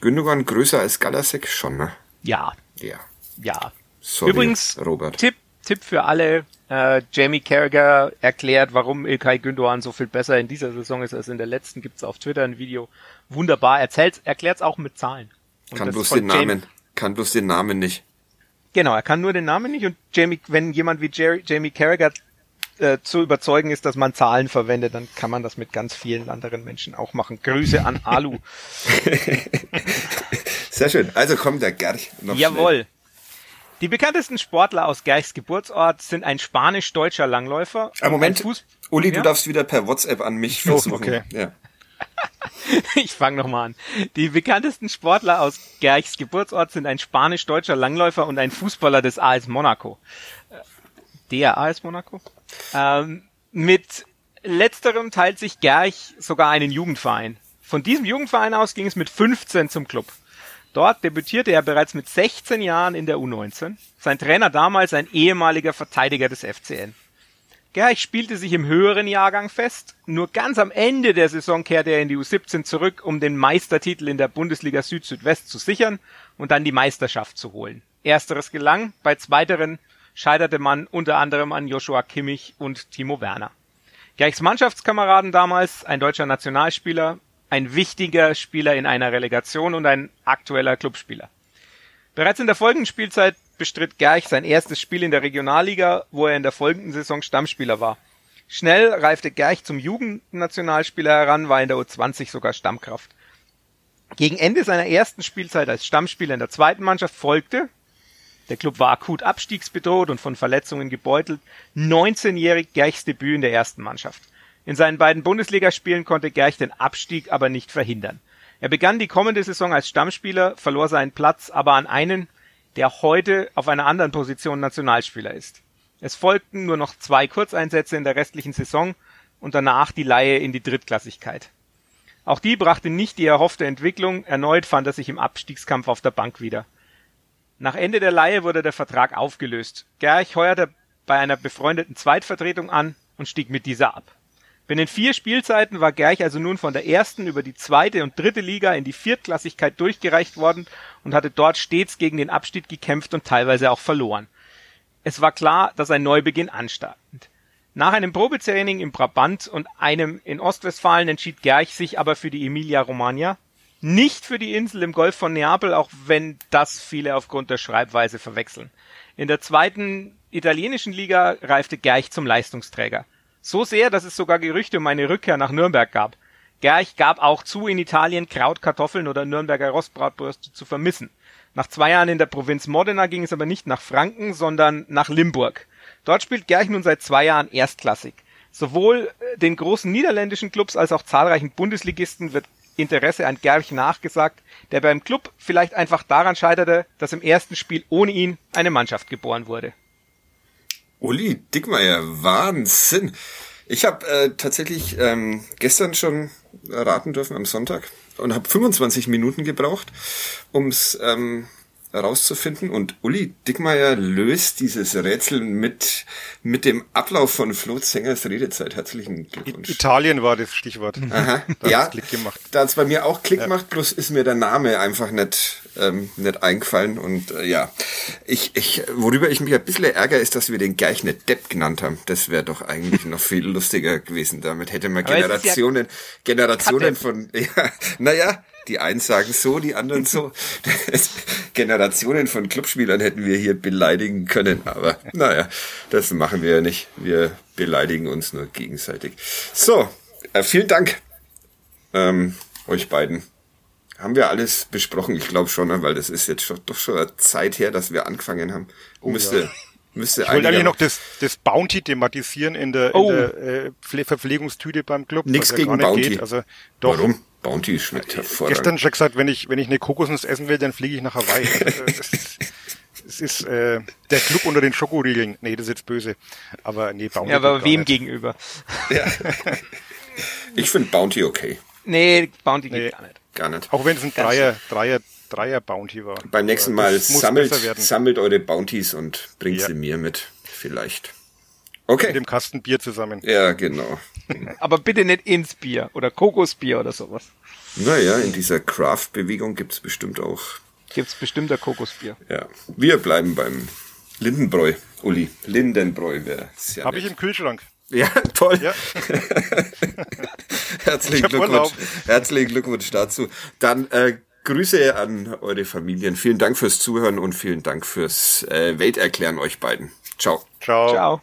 Gündogan größer als Galasek schon, ne? Ja. Ja. Ja. Sorry, Übrigens, Robert. Tipp, Tipp für alle. Äh, Jamie Carragher erklärt, warum Ilkay Gündogan so viel besser in dieser Saison ist als in der letzten. Gibt's auf Twitter ein Video. Wunderbar. Erzählt, erklärt's auch mit Zahlen. Und kann bloß den Namen. Jamie, kann bloß den Namen nicht. Genau, er kann nur den Namen nicht und Jamie, wenn jemand wie Jerry, Jamie Carragher äh, zu überzeugen ist, dass man Zahlen verwendet, dann kann man das mit ganz vielen anderen Menschen auch machen. Grüße an Alu. Sehr schön. Also kommt der Gerch noch Jawohl. Schnell. Die bekanntesten Sportler aus Gerchs Geburtsort sind ein spanisch-deutscher Langläufer. Ah, Moment. Fuß Uli, ja? du darfst wieder per WhatsApp an mich versuchen. Oh, okay. Ja. ich fange nochmal an. Die bekanntesten Sportler aus Gerchs Geburtsort sind ein spanisch-deutscher Langläufer und ein Fußballer des AS Monaco. Äh, der AS Monaco? Ähm, mit letzterem teilt sich Gerch sogar einen Jugendverein. Von diesem Jugendverein aus ging es mit 15 zum Club. Dort debütierte er bereits mit 16 Jahren in der U19. Sein Trainer damals ein ehemaliger Verteidiger des FCN. Gerch spielte sich im höheren Jahrgang fest. Nur ganz am Ende der Saison kehrte er in die U17 zurück, um den Meistertitel in der Bundesliga Süd-Südwest zu sichern und dann die Meisterschaft zu holen. Ersteres gelang, bei zweiteren scheiterte man unter anderem an Joshua Kimmich und Timo Werner. Gerchs Mannschaftskameraden damals, ein deutscher Nationalspieler, ein wichtiger Spieler in einer Relegation und ein aktueller Clubspieler. Bereits in der folgenden Spielzeit bestritt Gerch sein erstes Spiel in der Regionalliga, wo er in der folgenden Saison Stammspieler war. Schnell reifte Gerch zum Jugendnationalspieler heran, war in der U20 sogar Stammkraft. Gegen Ende seiner ersten Spielzeit als Stammspieler in der zweiten Mannschaft folgte, der Club war akut abstiegsbedroht und von Verletzungen gebeutelt, 19-jährig Gerchs Debüt in der ersten Mannschaft. In seinen beiden Bundesligaspielen konnte Gerch den Abstieg aber nicht verhindern. Er begann die kommende Saison als Stammspieler, verlor seinen Platz aber an einen, der heute auf einer anderen Position Nationalspieler ist. Es folgten nur noch zwei Kurzeinsätze in der restlichen Saison und danach die Leihe in die Drittklassigkeit. Auch die brachte nicht die erhoffte Entwicklung, erneut fand er sich im Abstiegskampf auf der Bank wieder. Nach Ende der Leihe wurde der Vertrag aufgelöst. Gerch heuerte bei einer befreundeten Zweitvertretung an und stieg mit dieser ab. Binnen vier Spielzeiten war Gerch also nun von der ersten über die zweite und dritte Liga in die Viertklassigkeit durchgereicht worden und hatte dort stets gegen den Abstieg gekämpft und teilweise auch verloren. Es war klar, dass ein Neubeginn anstand. Nach einem Probetraining im Brabant und einem in Ostwestfalen entschied Gerch sich aber für die Emilia Romagna, nicht für die Insel im Golf von Neapel, auch wenn das viele aufgrund der Schreibweise verwechseln. In der zweiten italienischen Liga reifte Gerch zum Leistungsträger. So sehr, dass es sogar Gerüchte um eine Rückkehr nach Nürnberg gab. Gerch gab auch zu, in Italien Kraut, Kartoffeln oder Nürnberger Rostbratwürste zu vermissen. Nach zwei Jahren in der Provinz Modena ging es aber nicht nach Franken, sondern nach Limburg. Dort spielt Gerch nun seit zwei Jahren erstklassig. Sowohl äh, den großen niederländischen Clubs als auch zahlreichen Bundesligisten wird Interesse an Gerch nachgesagt, der beim Club vielleicht einfach daran scheiterte, dass im ersten Spiel ohne ihn eine Mannschaft geboren wurde. Uli Dickmeier, Wahnsinn. Ich habe äh, tatsächlich ähm, gestern schon raten dürfen am Sonntag und habe 25 Minuten gebraucht, ums ähm, herauszufinden. Und Uli Dickmeier löst dieses Rätsel mit, mit dem Ablauf von Flo Zengers Redezeit. Herzlichen Glückwunsch. Italien war das Stichwort. Aha. Da ja, hat's Klick gemacht. da hat's bei mir auch Klick gemacht, bloß ist mir der Name einfach nicht, ähm, nicht eingefallen. Und äh, ja, ich, ich, worüber ich mich ein bisschen ärgere, ist, dass wir den gleich nicht Depp genannt haben. Das wäre doch eigentlich noch viel lustiger gewesen. Damit hätte man Aber es ist ja Generationen, Generationen von, ja, naja, die einen sagen so, die anderen so. Generationen von Clubspielern hätten wir hier beleidigen können, aber naja, das machen wir ja nicht. Wir beleidigen uns nur gegenseitig. So, äh, vielen Dank ähm, euch beiden. Haben wir alles besprochen? Ich glaube schon, ne, weil das ist jetzt schon, doch schon eine Zeit her, dass wir angefangen haben. müsste, müsste Ich wollte eigentlich noch das, das Bounty thematisieren in der, Oh. in der äh, Pfle- Verpflegungstüte beim Club. Ja gegen Bounty. Also doch. Warum? Bounty schmeckt hervorragend. Gestern schon gesagt, wenn ich, wenn ich eine Kokosnuss essen will, dann fliege ich nach Hawaii. Also, das ist, es ist äh, der Club unter den Schokoriegeln. Nee, das ist jetzt böse. Aber nee, Bounty Ja, aber geht wem nicht. gegenüber? Ich finde Bounty okay. Nee, Bounty geht Nee. gar nicht. Gar nicht. Auch wenn es ein Dreier, Dreier, Dreier Bounty war. Beim nächsten Mal sammelt, sammelt eure Bounties und bringt Ja. sie mir mit. Vielleicht. Mit Okay. dem Kasten Bier zusammen. Ja, genau. Aber bitte nicht ins Bier oder Kokosbier oder sowas. Naja, in dieser Craft-Bewegung gibt's bestimmt auch. Gibt's bestimmt ein Kokosbier. Ja. Wir bleiben beim Lindenbräu. Uli, Lindenbräu wäre sehr Habe ich im Kühlschrank. Ja, toll. Ja. Herzlichen Glückwunsch. Urlaub. Herzlichen Glückwunsch dazu. Dann äh, Grüße an eure Familien. Vielen Dank fürs Zuhören und vielen Dank fürs äh, Welterklären euch beiden. Ciao. Ciao. Ciao.